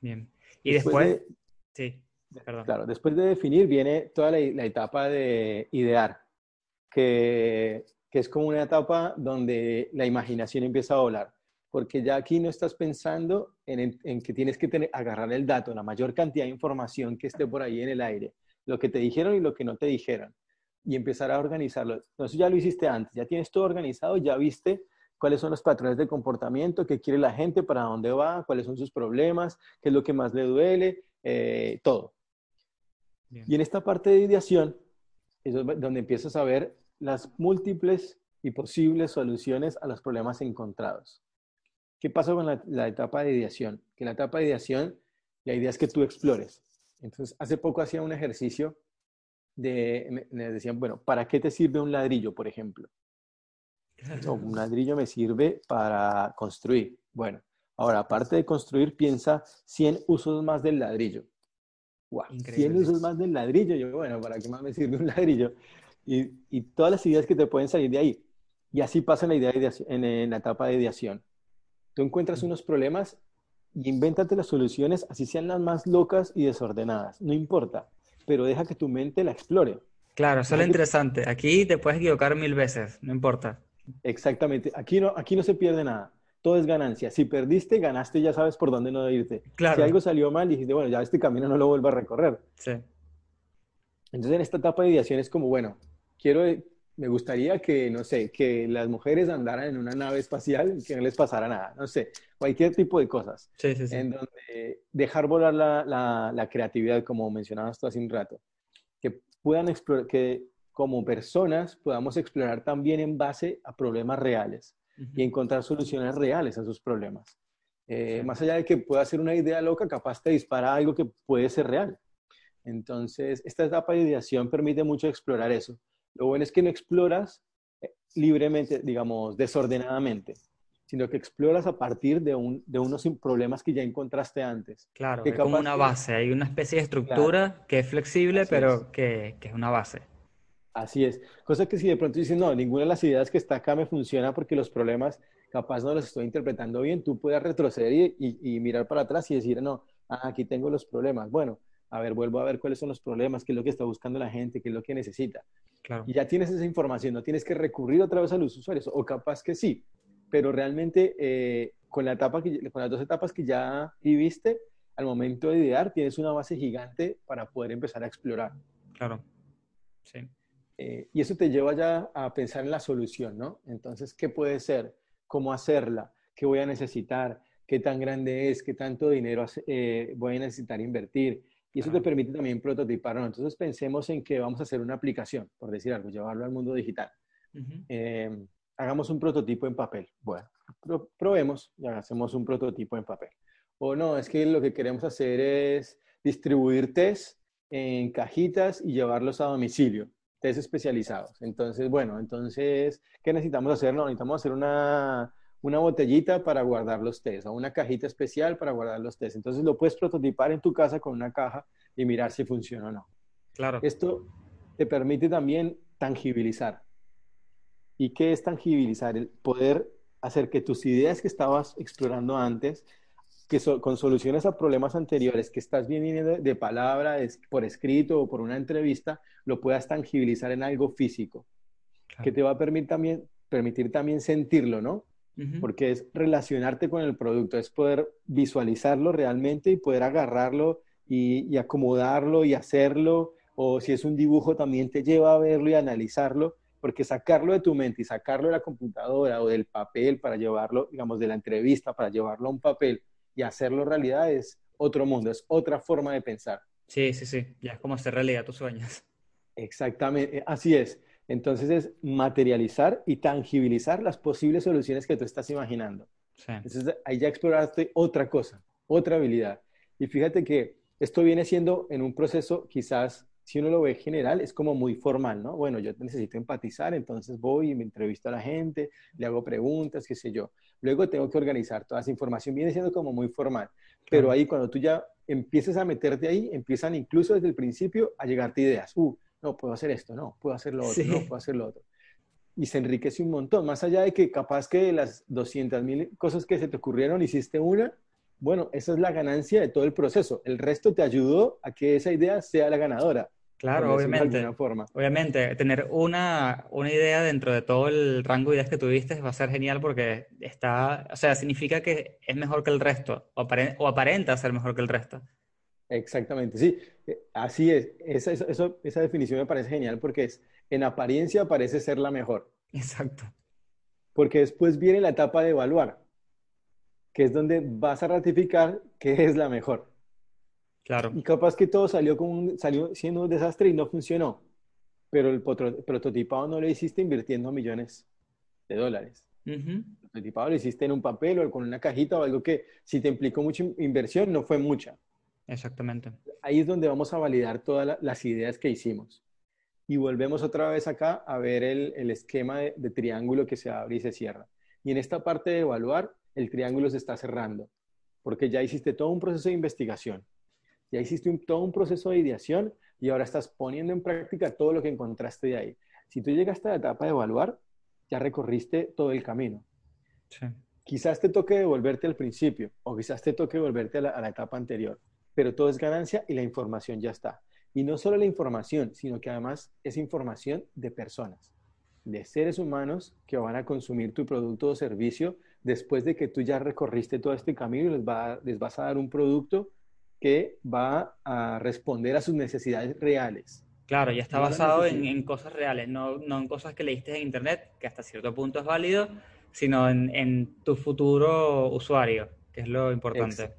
Bien. Y después, de- sí, perdón. Claro, después de definir viene toda la, la etapa de idear, que, que es como una etapa donde la imaginación empieza a volar, porque ya aquí no estás pensando en, en- en que tienes que tener, agarrar el dato, la mayor cantidad de información que esté por ahí en el aire, lo que te dijeron y lo que no te dijeron, y empezar a organizarlo. Entonces ya lo hiciste antes, ya tienes todo organizado, ya viste cuáles son los patrones de comportamiento, qué quiere la gente, para dónde va, cuáles son sus problemas, qué es lo que más le duele, eh, todo. Bien. Y en esta parte de ideación es donde empiezas a ver las múltiples y posibles soluciones a los problemas encontrados. ¿Qué pasa con la, la etapa de ideación? Que la etapa de ideación, la idea es que tú explores. Entonces, hace poco hacía un ejercicio de, me, decían, bueno, ¿para qué te sirve un ladrillo, por ejemplo? No, un ladrillo me sirve para construir. Bueno, ahora, aparte de construir, piensa 100 usos más del ladrillo. Wow, 100 Increíble. usos más del ladrillo. Yo, bueno, ¿para qué más me sirve un ladrillo? Y, y todas las ideas que te pueden salir de ahí. Y así pasa en la, idea de ideación- en, en la etapa de ideación. Tú encuentras unos problemas y invéntate las soluciones, así sean las más locas y desordenadas. No importa, pero deja que tu mente la explore. Claro, eso es lo interesante. Aquí te puedes equivocar mil veces, no importa. Exactamente. Aquí no, aquí no se pierde nada. Todo es ganancia. Si perdiste, ganaste, ya sabes por dónde no irte. Claro. Si algo salió mal, dijiste, bueno, ya este camino no lo vuelvo a recorrer. Sí. Entonces, en esta etapa de ideación es como, bueno, quiero, me gustaría que, no sé, que las mujeres andaran en una nave espacial y que no les pasara nada. No sé, cualquier tipo de cosas. Sí, sí, sí. En donde dejar volar la, la, la creatividad, como mencionabas tú hace un rato. Que puedan explorar, que como personas podamos explorar también en base a problemas reales y encontrar soluciones reales a sus problemas. Eh. Más allá de que pueda ser una idea loca, capaz te dispara algo que puede ser real. Entonces, esta etapa de ideación permite mucho explorar eso. Lo bueno es que no exploras eh, libremente, digamos, desordenadamente. Sino que exploras a partir de, un, de unos problemas que ya encontraste antes. Claro, que es como una base, hay una especie de estructura que es flexible, Así pero es. que, que es una base. Así es. Cosa que si de pronto dices, no, ninguna de las ideas que está acá me funciona porque los problemas capaz no los estoy interpretando bien, tú puedes retroceder y, y- y mirar para atrás y decir, no, ah, aquí tengo los problemas. Bueno, a ver, vuelvo a ver cuáles son los problemas, qué es lo que está buscando la gente, qué es lo que necesita. Claro. Y ya tienes esa información, no tienes que recurrir otra vez a los usuarios, o capaz que sí, pero realmente eh, con, la etapa que, con las dos etapas que ya viviste, al momento de idear tienes una base gigante para poder empezar a explorar. Claro. Sí. Eh, y eso te lleva ya a pensar en la solución, ¿no? Entonces, ¿qué puede ser? ¿Cómo hacerla? ¿Qué voy a necesitar? ¿Qué tan grande es? ¿Qué tanto dinero eh, voy a necesitar invertir? Y eso te Claro. permite también prototipar, ¿no? Entonces, pensemos en que vamos a hacer una aplicación, por decir algo, llevarlo al mundo digital. Ujú. Eh, hagamos un prototipo en papel. Bueno, pro- probemos y hacemos un prototipo en papel. O no, es que lo que queremos hacer es distribuir test en cajitas y llevarlos a domicilio, test especializados. Entonces, bueno, entonces, ¿qué necesitamos hacer? No, necesitamos hacer una, una botellita para guardar los test o una cajita especial para guardar los test. Entonces, lo puedes prototipar en tu casa con una caja y mirar si funciona o no. Claro. Esto te permite también tangibilizar. ¿Y qué es tangibilizar? El poder hacer que tus ideas que estabas explorando antes, que so- con soluciones a problemas anteriores que estás viendo de, de palabra, es- por escrito o por una entrevista, lo puedas tangibilizar en algo físico, claro. que te va a permitir también, permitir también sentirlo, ¿no? Porque es relacionarte con el producto, es poder visualizarlo realmente y poder agarrarlo y, y acomodarlo y hacerlo, o si es un dibujo también te lleva a verlo y analizarlo, porque sacarlo de tu mente y sacarlo de la computadora o del papel para llevarlo, digamos, de la entrevista, para llevarlo a un papel y hacerlo realidad es otro mundo, es otra forma de pensar. Sí, sí, sí. Ya es como hacer realidad tus sueños. Exactamente, así es. Entonces es materializar y tangibilizar las posibles soluciones que tú estás imaginando. Sí. Entonces ahí ya exploraste otra cosa, otra habilidad. Y fíjate que esto viene siendo en un proceso quizás, si uno lo ve general, es como muy formal, ¿no? Bueno, yo necesito empatizar, entonces voy y me entrevisto a la gente, le hago preguntas, qué sé yo. Luego tengo que organizar toda esa información, viene siendo como muy formal. Pero ahí cuando tú ya empiezas a meterte ahí, empiezan incluso desde el principio a llegarte ideas. Uh, no, puedo hacer esto, no, puedo hacer lo otro, Sí. no, puedo hacer lo otro y se enriquece un montón. Más allá de que capaz que de las 200 mil cosas que se te ocurrieron hiciste una, bueno, esa es la ganancia de todo el proceso. El resto te ayudó a que esa idea sea la ganadora. Claro, de obviamente. forma. Obviamente, tener una, una idea dentro de todo el rango de ideas que tuviste va a ser genial porque está, o sea, significa que es mejor que el resto o, apare- o aparenta ser mejor que el resto. Exactamente, sí, eh, así es. Esa, esa, esa definición me parece genial porque es, en apariencia parece ser la mejor, Exacto. porque después viene la etapa de evaluar, que es donde vas a ratificar que es la mejor. Claro. Y capaz que todo salió, como un- salió siendo un desastre y no funcionó, pero el potro- prototipado no lo hiciste invirtiendo millones de dólares. El prototipado lo hiciste en un papel o con una cajita o algo que si te implicó mucha in- inversión no fue mucha. Exactamente. Ahí es donde vamos a validar todas la- las ideas que hicimos. Y volvemos otra vez acá a ver el, el esquema de, de triángulo que se abre y se cierra. Y en esta parte de evaluar, el triángulo se está cerrando, porque ya hiciste todo un proceso de investigación, ya hiciste un- todo un proceso de ideación y ahora estás poniendo en práctica todo lo que encontraste de ahí. Si tú llegaste a la etapa de evaluar, ya recorriste todo el camino. Sí. Quizás te toque devolverte al principio o quizás te toque devolverte a la, a la etapa anterior, pero todo es ganancia y la información ya está. Y no solo la información, sino que además es información de personas, de seres humanos que van a consumir tu producto o servicio después de que tú ya recorriste todo este camino y les, va- les vas a dar un producto que va a responder a sus necesidades reales. Claro, ya está No basado en, en cosas reales, no, no en cosas que leíste en internet, que hasta cierto punto es válido, sino en, en tu futuro usuario, que es lo importante.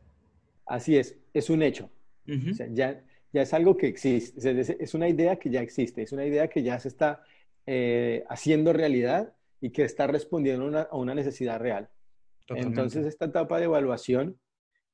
Así es, es un hecho. Ujú. O sea, ya, ya es algo que existe, es- una idea que ya existe, es una idea que ya se está eh, haciendo realidad y que está respondiendo a una, a una necesidad real. Totalmente. Entonces, esta etapa de evaluación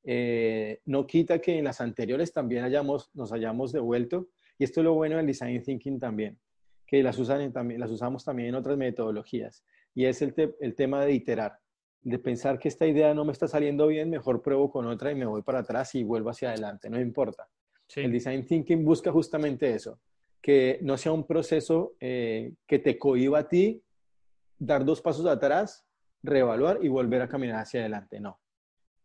eh, no quita que en las anteriores también hayamos, nos hayamos devuelto, y esto es lo bueno del design thinking también, que las, usan también, las usamos también en otras metodologías, y es el, te- el tema de iterar. de pensar que esta idea no me está saliendo bien, mejor pruebo con otra y me voy para atrás y vuelvo hacia adelante, no importa. Sí, El design thinking busca justamente eso, que no sea un proceso eh, que te cohiba a ti dar dos pasos atrás, reevaluar y volver a caminar hacia adelante. No,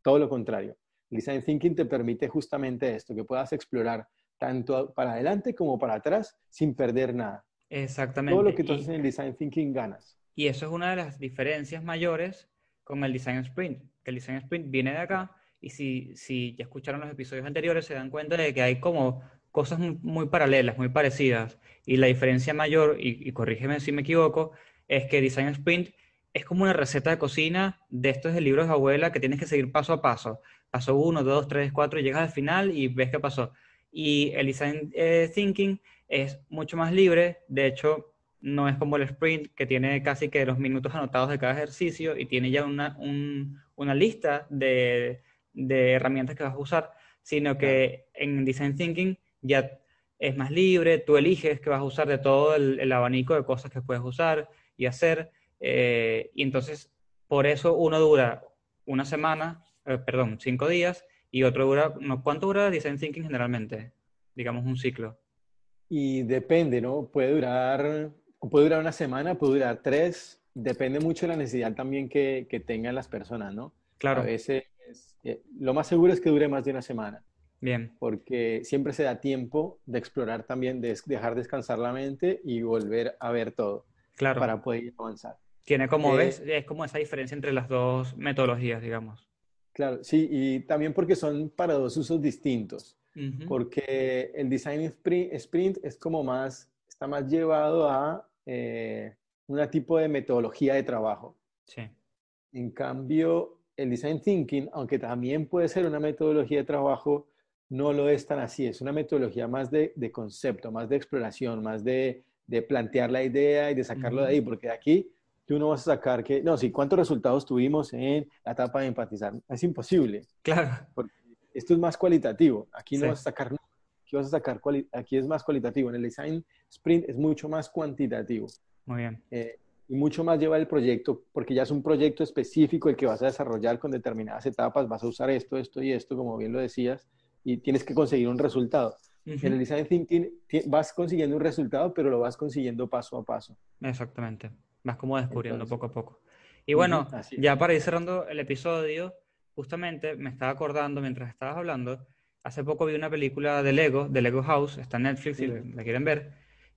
todo lo contrario. El design thinking te permite justamente esto, que puedas explorar tanto para adelante como para atrás sin perder nada. exactamente. Todo lo que tú haces en el design thinking ganas. Y eso es una de las diferencias mayores con el Design Sprint, que el Design Sprint viene de acá y si, si ya escucharon los episodios anteriores se dan cuenta de que hay como cosas muy, muy paralelas, muy parecidas. Y la diferencia mayor, y, y corrígeme si me equivoco, es que Design Sprint es como una receta de cocina de estos de libros de abuela que tienes que seguir paso a paso. Paso uno, dos, tres, cuatro, y llegas al final y ves qué pasó. Y el Design eh, Thinking es mucho más libre, de hecho no es como el sprint que tiene casi que los minutos anotados de cada ejercicio y tiene ya una, un- una lista de, de herramientas que vas a usar, sino que en Design Thinking ya es más libre, tú eliges que vas a usar de todo el, el abanico de cosas que puedes usar y hacer, eh, y entonces por eso uno dura una semana, eh, perdón, cinco días, y otro dura, no, ¿cuánto dura Design Thinking generalmente? Digamos un ciclo. Y depende, ¿no? Puede durar, puede durar una semana, puede durar tres, depende mucho de la necesidad también que, que tengan las personas, ¿no? Claro, A veces, eh, lo más seguro es que dure más de una semana, bien. porque siempre se da tiempo de explorar también, de dejar descansar la mente y volver a ver todo Claro. para poder avanzar. Tiene como, Eh, ves, es como esa diferencia entre las dos metodologías, digamos. Claro, sí, y también porque son para dos usos distintos, porque el design sprint, sprint es como más, está más llevado a eh, un tipo de metodología de trabajo. Sí, En cambio, el design thinking, aunque también puede ser una metodología de trabajo, no lo es tan así. Es una metodología más de, de concepto, más de exploración, más de, de plantear la idea y de sacarlo de ahí, porque de aquí tú no vas a sacar que, no, sí, ¿cuántos resultados tuvimos en la etapa de empatizar? Es imposible. claro, Esto es más cualitativo. Aquí no Sí. vas a sacar, nada. aquí vas a sacar, cuali- aquí es más cualitativo. En el design sprint es mucho más cuantitativo muy bien. eh, y mucho más lleva el proyecto, porque ya es un proyecto específico el que vas a desarrollar con determinadas etapas, vas a usar esto, esto y esto, como bien lo decías, y tienes que conseguir un resultado. Ujú. En el design thinking vas consiguiendo un resultado, pero lo vas consiguiendo paso a paso. Exactamente. Vas como descubriendo Entonces- poco a poco. Y bueno, ya para ir cerrando el episodio, justamente me estaba acordando mientras estabas hablando, hace poco vi una película de Lego, de Lego House, está en Netflix si la quieren ver,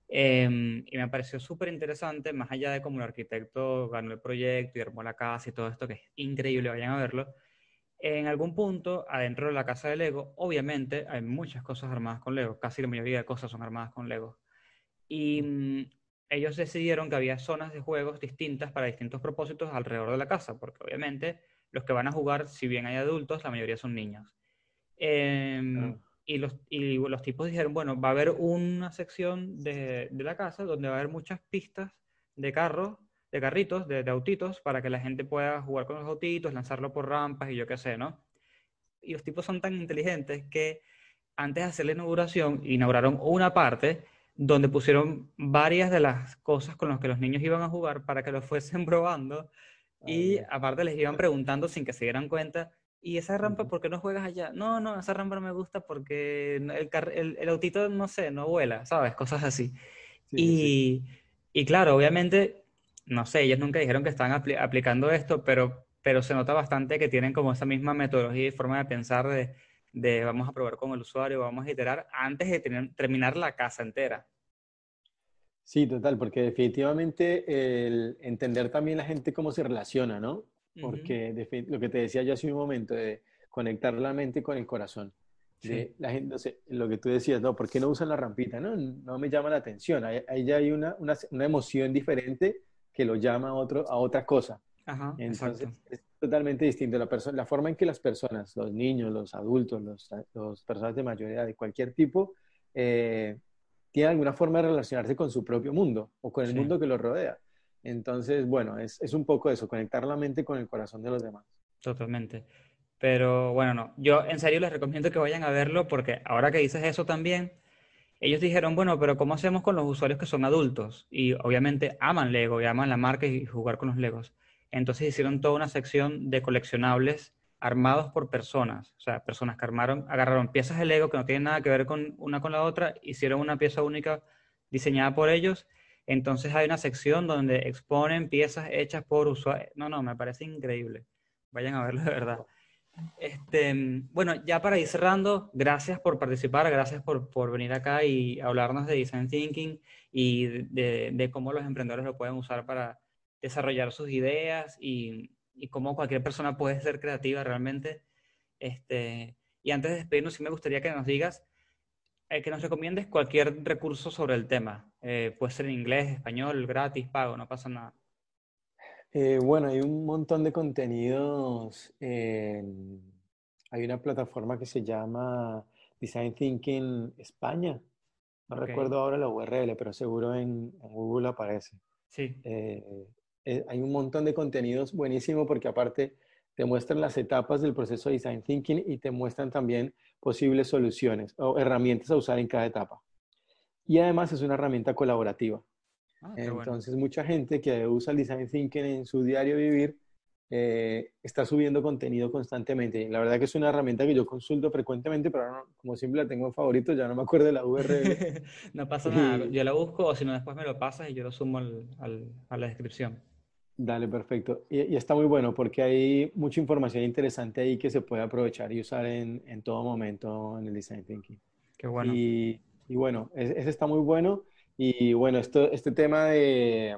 em, y me pareció súper interesante, más allá de cómo el arquitecto ganó el proyecto y armó la casa y todo esto, que es increíble, vayan a verlo. En algún punto, adentro de la casa de Lego, obviamente hay muchas cosas armadas con Lego, casi la mayoría de cosas son armadas con Lego. Y ellos decidieron que había zonas de juegos distintas para distintos propósitos alrededor de la casa, porque obviamente los que van a jugar, si bien hay adultos, la mayoría son niños. Em, Claro. y, los, y los tipos dijeron, bueno, va a haber una sección de, de la casa donde va a haber muchas pistas de carros, de carritos, de, de autitos, para que la gente pueda jugar con los autitos, lanzarlo por rampas y yo qué sé, ¿no? Y los tipos son tan inteligentes que antes de hacer la inauguración, inauguraron una parte donde pusieron varias de las cosas con las que los niños iban a jugar para que lo fuesen probando y aparte les iban preguntando sin que se dieran cuenta, ¿y esa rampa por qué no juegas allá? No, no, esa rampa no me gusta porque el, el, el autito, no sé, no vuela, ¿sabes? Cosas así. sí, sí, sí. Y, y claro, obviamente, no sé, ellos nunca dijeron que estaban apli- aplicando esto, pero, pero se nota bastante que tienen como esa misma metodología y forma de pensar de, de vamos a probar con el usuario, vamos a iterar antes de tener- terminar la casa entera. Sí, total, porque definitivamente el entender también la gente cómo se relaciona, ¿no? Porque defi- lo que te decía yo hace un momento, de conectar la mente con el corazón. sí, De la gente, no sé, lo que tú decías, no, ¿por qué no usan la rampita? No, no me llama la atención. Ahí, ahí ya hay una, una, una emoción diferente que lo llama a, otro, a otra cosa. ajá, Entonces, exacto. Totalmente distinto. La, la forma en que las personas, los niños, los adultos, los, los personas de mayor edad, de cualquier tipo, eh, tienen alguna forma de relacionarse con su propio mundo o con el Sí. mundo que los rodea. Entonces, bueno, es, es un poco eso, conectar la mente con el corazón de los demás. Totalmente. Pero bueno, no, yo en serio les recomiendo que vayan a verlo porque ahora que dices eso también, ellos dijeron, bueno, pero ¿cómo hacemos con los usuarios que son adultos? Y obviamente aman Lego y aman la marca y jugar con los Legos. Entonces hicieron toda una sección de coleccionables armados por personas, o sea, personas que armaron, agarraron piezas de Lego que no tienen nada que ver con una con la otra, hicieron una pieza única diseñada por ellos. Entonces hay una sección donde exponen piezas hechas por usuarios. No, no, me parece increíble. Vayan a verlo de verdad. Este, bueno, ya para ir cerrando, gracias por participar, gracias por, por venir acá y hablarnos de Design Thinking y de, de cómo los emprendedores lo pueden usar para desarrollar sus ideas y, y cómo cualquier persona puede ser creativa realmente. Este, y antes de despedirnos, sí me gustaría que nos digas, eh, que nos recomiendes cualquier recurso sobre el tema. Eh, puede ser en inglés, español, gratis, pago, no pasa nada. Eh, bueno, hay un montón de contenidos. en- hay una plataforma que se llama Design Thinking España. No recuerdo ahora la URL, pero seguro en, en Google aparece. Sí, Eh, hay un montón de contenidos buenísimo porque aparte te muestran las etapas del proceso de Design Thinking y te muestran también posibles soluciones o herramientas a usar en cada etapa. Y además es una herramienta colaborativa. Ah, qué bueno. Entonces, mucha gente que usa el design thinking en su diario vivir eh, está subiendo contenido constantemente. La verdad que es una herramienta que yo consulto frecuentemente, pero no- como siempre la tengo en favorito, ya no me acuerdo de la URL. No pasa nada, yo la busco o si no después me lo pasas y yo lo sumo al- al- a la descripción. Dale, perfecto. Y, y está muy bueno porque hay mucha información interesante ahí que se puede aprovechar y usar en, en todo momento en el design thinking. Qué bueno. Y, y bueno, ese, ese está muy bueno. Y bueno, esto, este tema de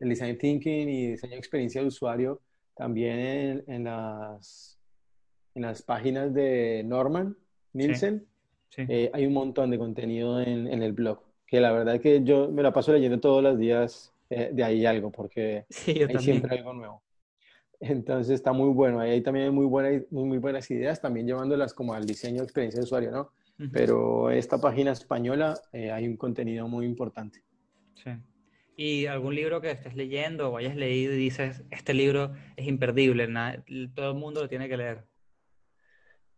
el design thinking y diseño de experiencia de usuario también en, en las, en las páginas de Norman Nielsen Sí. eh, hay un montón de contenido en, en el blog, que la verdad que yo me la paso leyendo todos los días eh, de ahí algo, porque Sí, hay también. siempre algo nuevo. Entonces está muy bueno, ahí también hay muy, buena, muy, muy buenas ideas, también llevándolas como al diseño de experiencia de usuario, ¿no? Ujú. Pero esta página española eh, hay un contenido muy importante. Sí. ¿Y algún libro que estés leyendo o hayas leído y dices, este libro es imperdible, todo el mundo lo tiene que leer?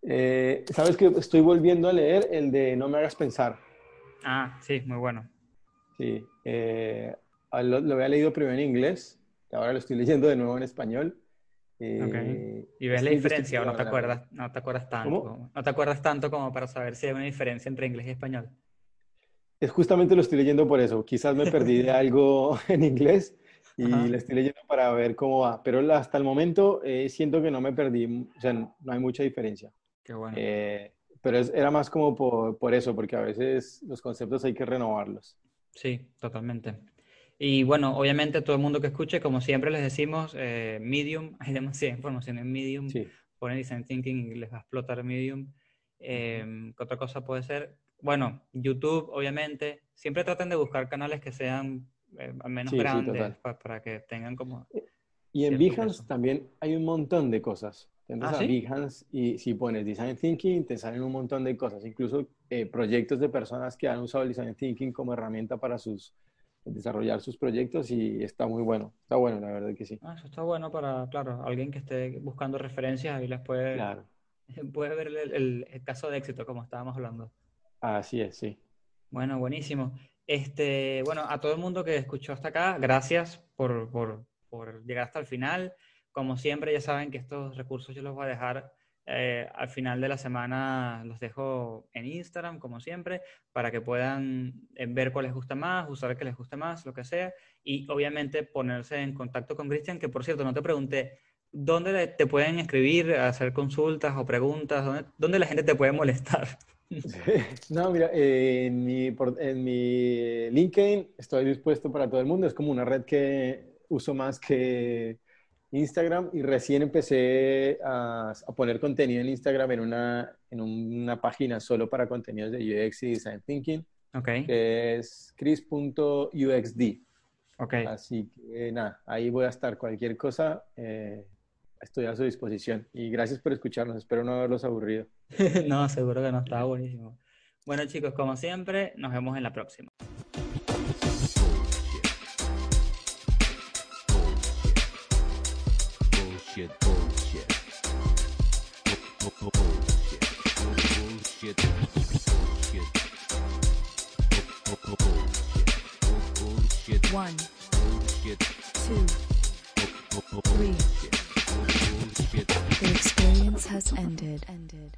Eh, ¿sabes que estoy volviendo a leer el de No me hagas pensar? Ah, sí, muy bueno. Sí, eh, lo, lo había leído primero en inglés, y ahora lo estoy leyendo de nuevo en español. Eh, ¿Y ves la diferencia o no te la acuerdas? No te acuerdas tanto. Como- no te acuerdas tanto como para saber si hay una diferencia entre inglés y español. Es justamente lo estoy leyendo por eso. Quizás me perdí de algo en inglés y Ajá. lo estoy leyendo para ver cómo va. Pero la- hasta el momento eh, siento que no me perdí, o sea, no hay mucha diferencia. Qué bueno. Eh, pero es- era más como por, por eso, porque a veces los conceptos hay que renovarlos. Sí, totalmente. Y bueno, obviamente todo el mundo que escuche, como siempre les decimos, eh, Medium, hay demasiada información en Medium. Sí. Ponen Design Thinking y les va a explotar Medium. Eh, ¿qué otra cosa puede ser? Bueno, YouTube, obviamente. Siempre traten de buscar canales que sean eh, al menos Sí, sí, grandes pa- para que tengan como... Y en Behance peso. también hay un montón de cosas. Te entras ¿Ah, a sí? Behance y si pones Design Thinking, te salen un montón de cosas. Incluso eh, proyectos de personas que han usado el Design Thinking como herramienta para sus, desarrollar sus proyectos y está muy bueno. Está bueno, la verdad que sí. Ah, eso está bueno para, claro, alguien que esté buscando referencias ahí les puede, Claro. puede ver el, el- el caso de éxito, como estábamos hablando. Así es, sí. Bueno, buenísimo. Este, bueno, a todo el mundo que escuchó hasta acá, gracias por, por, por llegar hasta el final. Como siempre, ya saben que estos recursos yo los voy a dejar eh, al final de la semana, los dejo en Instagram, como siempre, para que puedan eh, ver cuál les gusta más, usar el que les guste más, lo que sea. Y obviamente ponerse en contacto con Cristian, que por cierto, no te pregunté, ¿dónde te pueden escribir, hacer consultas o preguntas? ¿Dónde, dónde la gente te puede molestar? No, mira, eh, en mi, por- en mi LinkedIn estoy dispuesto para todo el mundo. Es como una red que uso más que Instagram y recién empecé a, a poner contenido en Instagram en una, en una página solo para contenidos de UX y Design Thinking, Ok, que es chris.uxd. ok. Así que nada, ahí voy a estar. Cualquier cosa, eh, estoy a su disposición. Y gracias por escucharnos. Espero no haberlos aburrido. No, seguro que no, estaba buenísimo. Bueno, chicos, como siempre, nos vemos en la próxima. Bullshit, bullshit. Bu- bu- Bullshit. Bullshit. Bullshit. Bu- bu- Bullshit. Bullshit. One, Bullshit. two. Bullshit. The experience has ended. ended.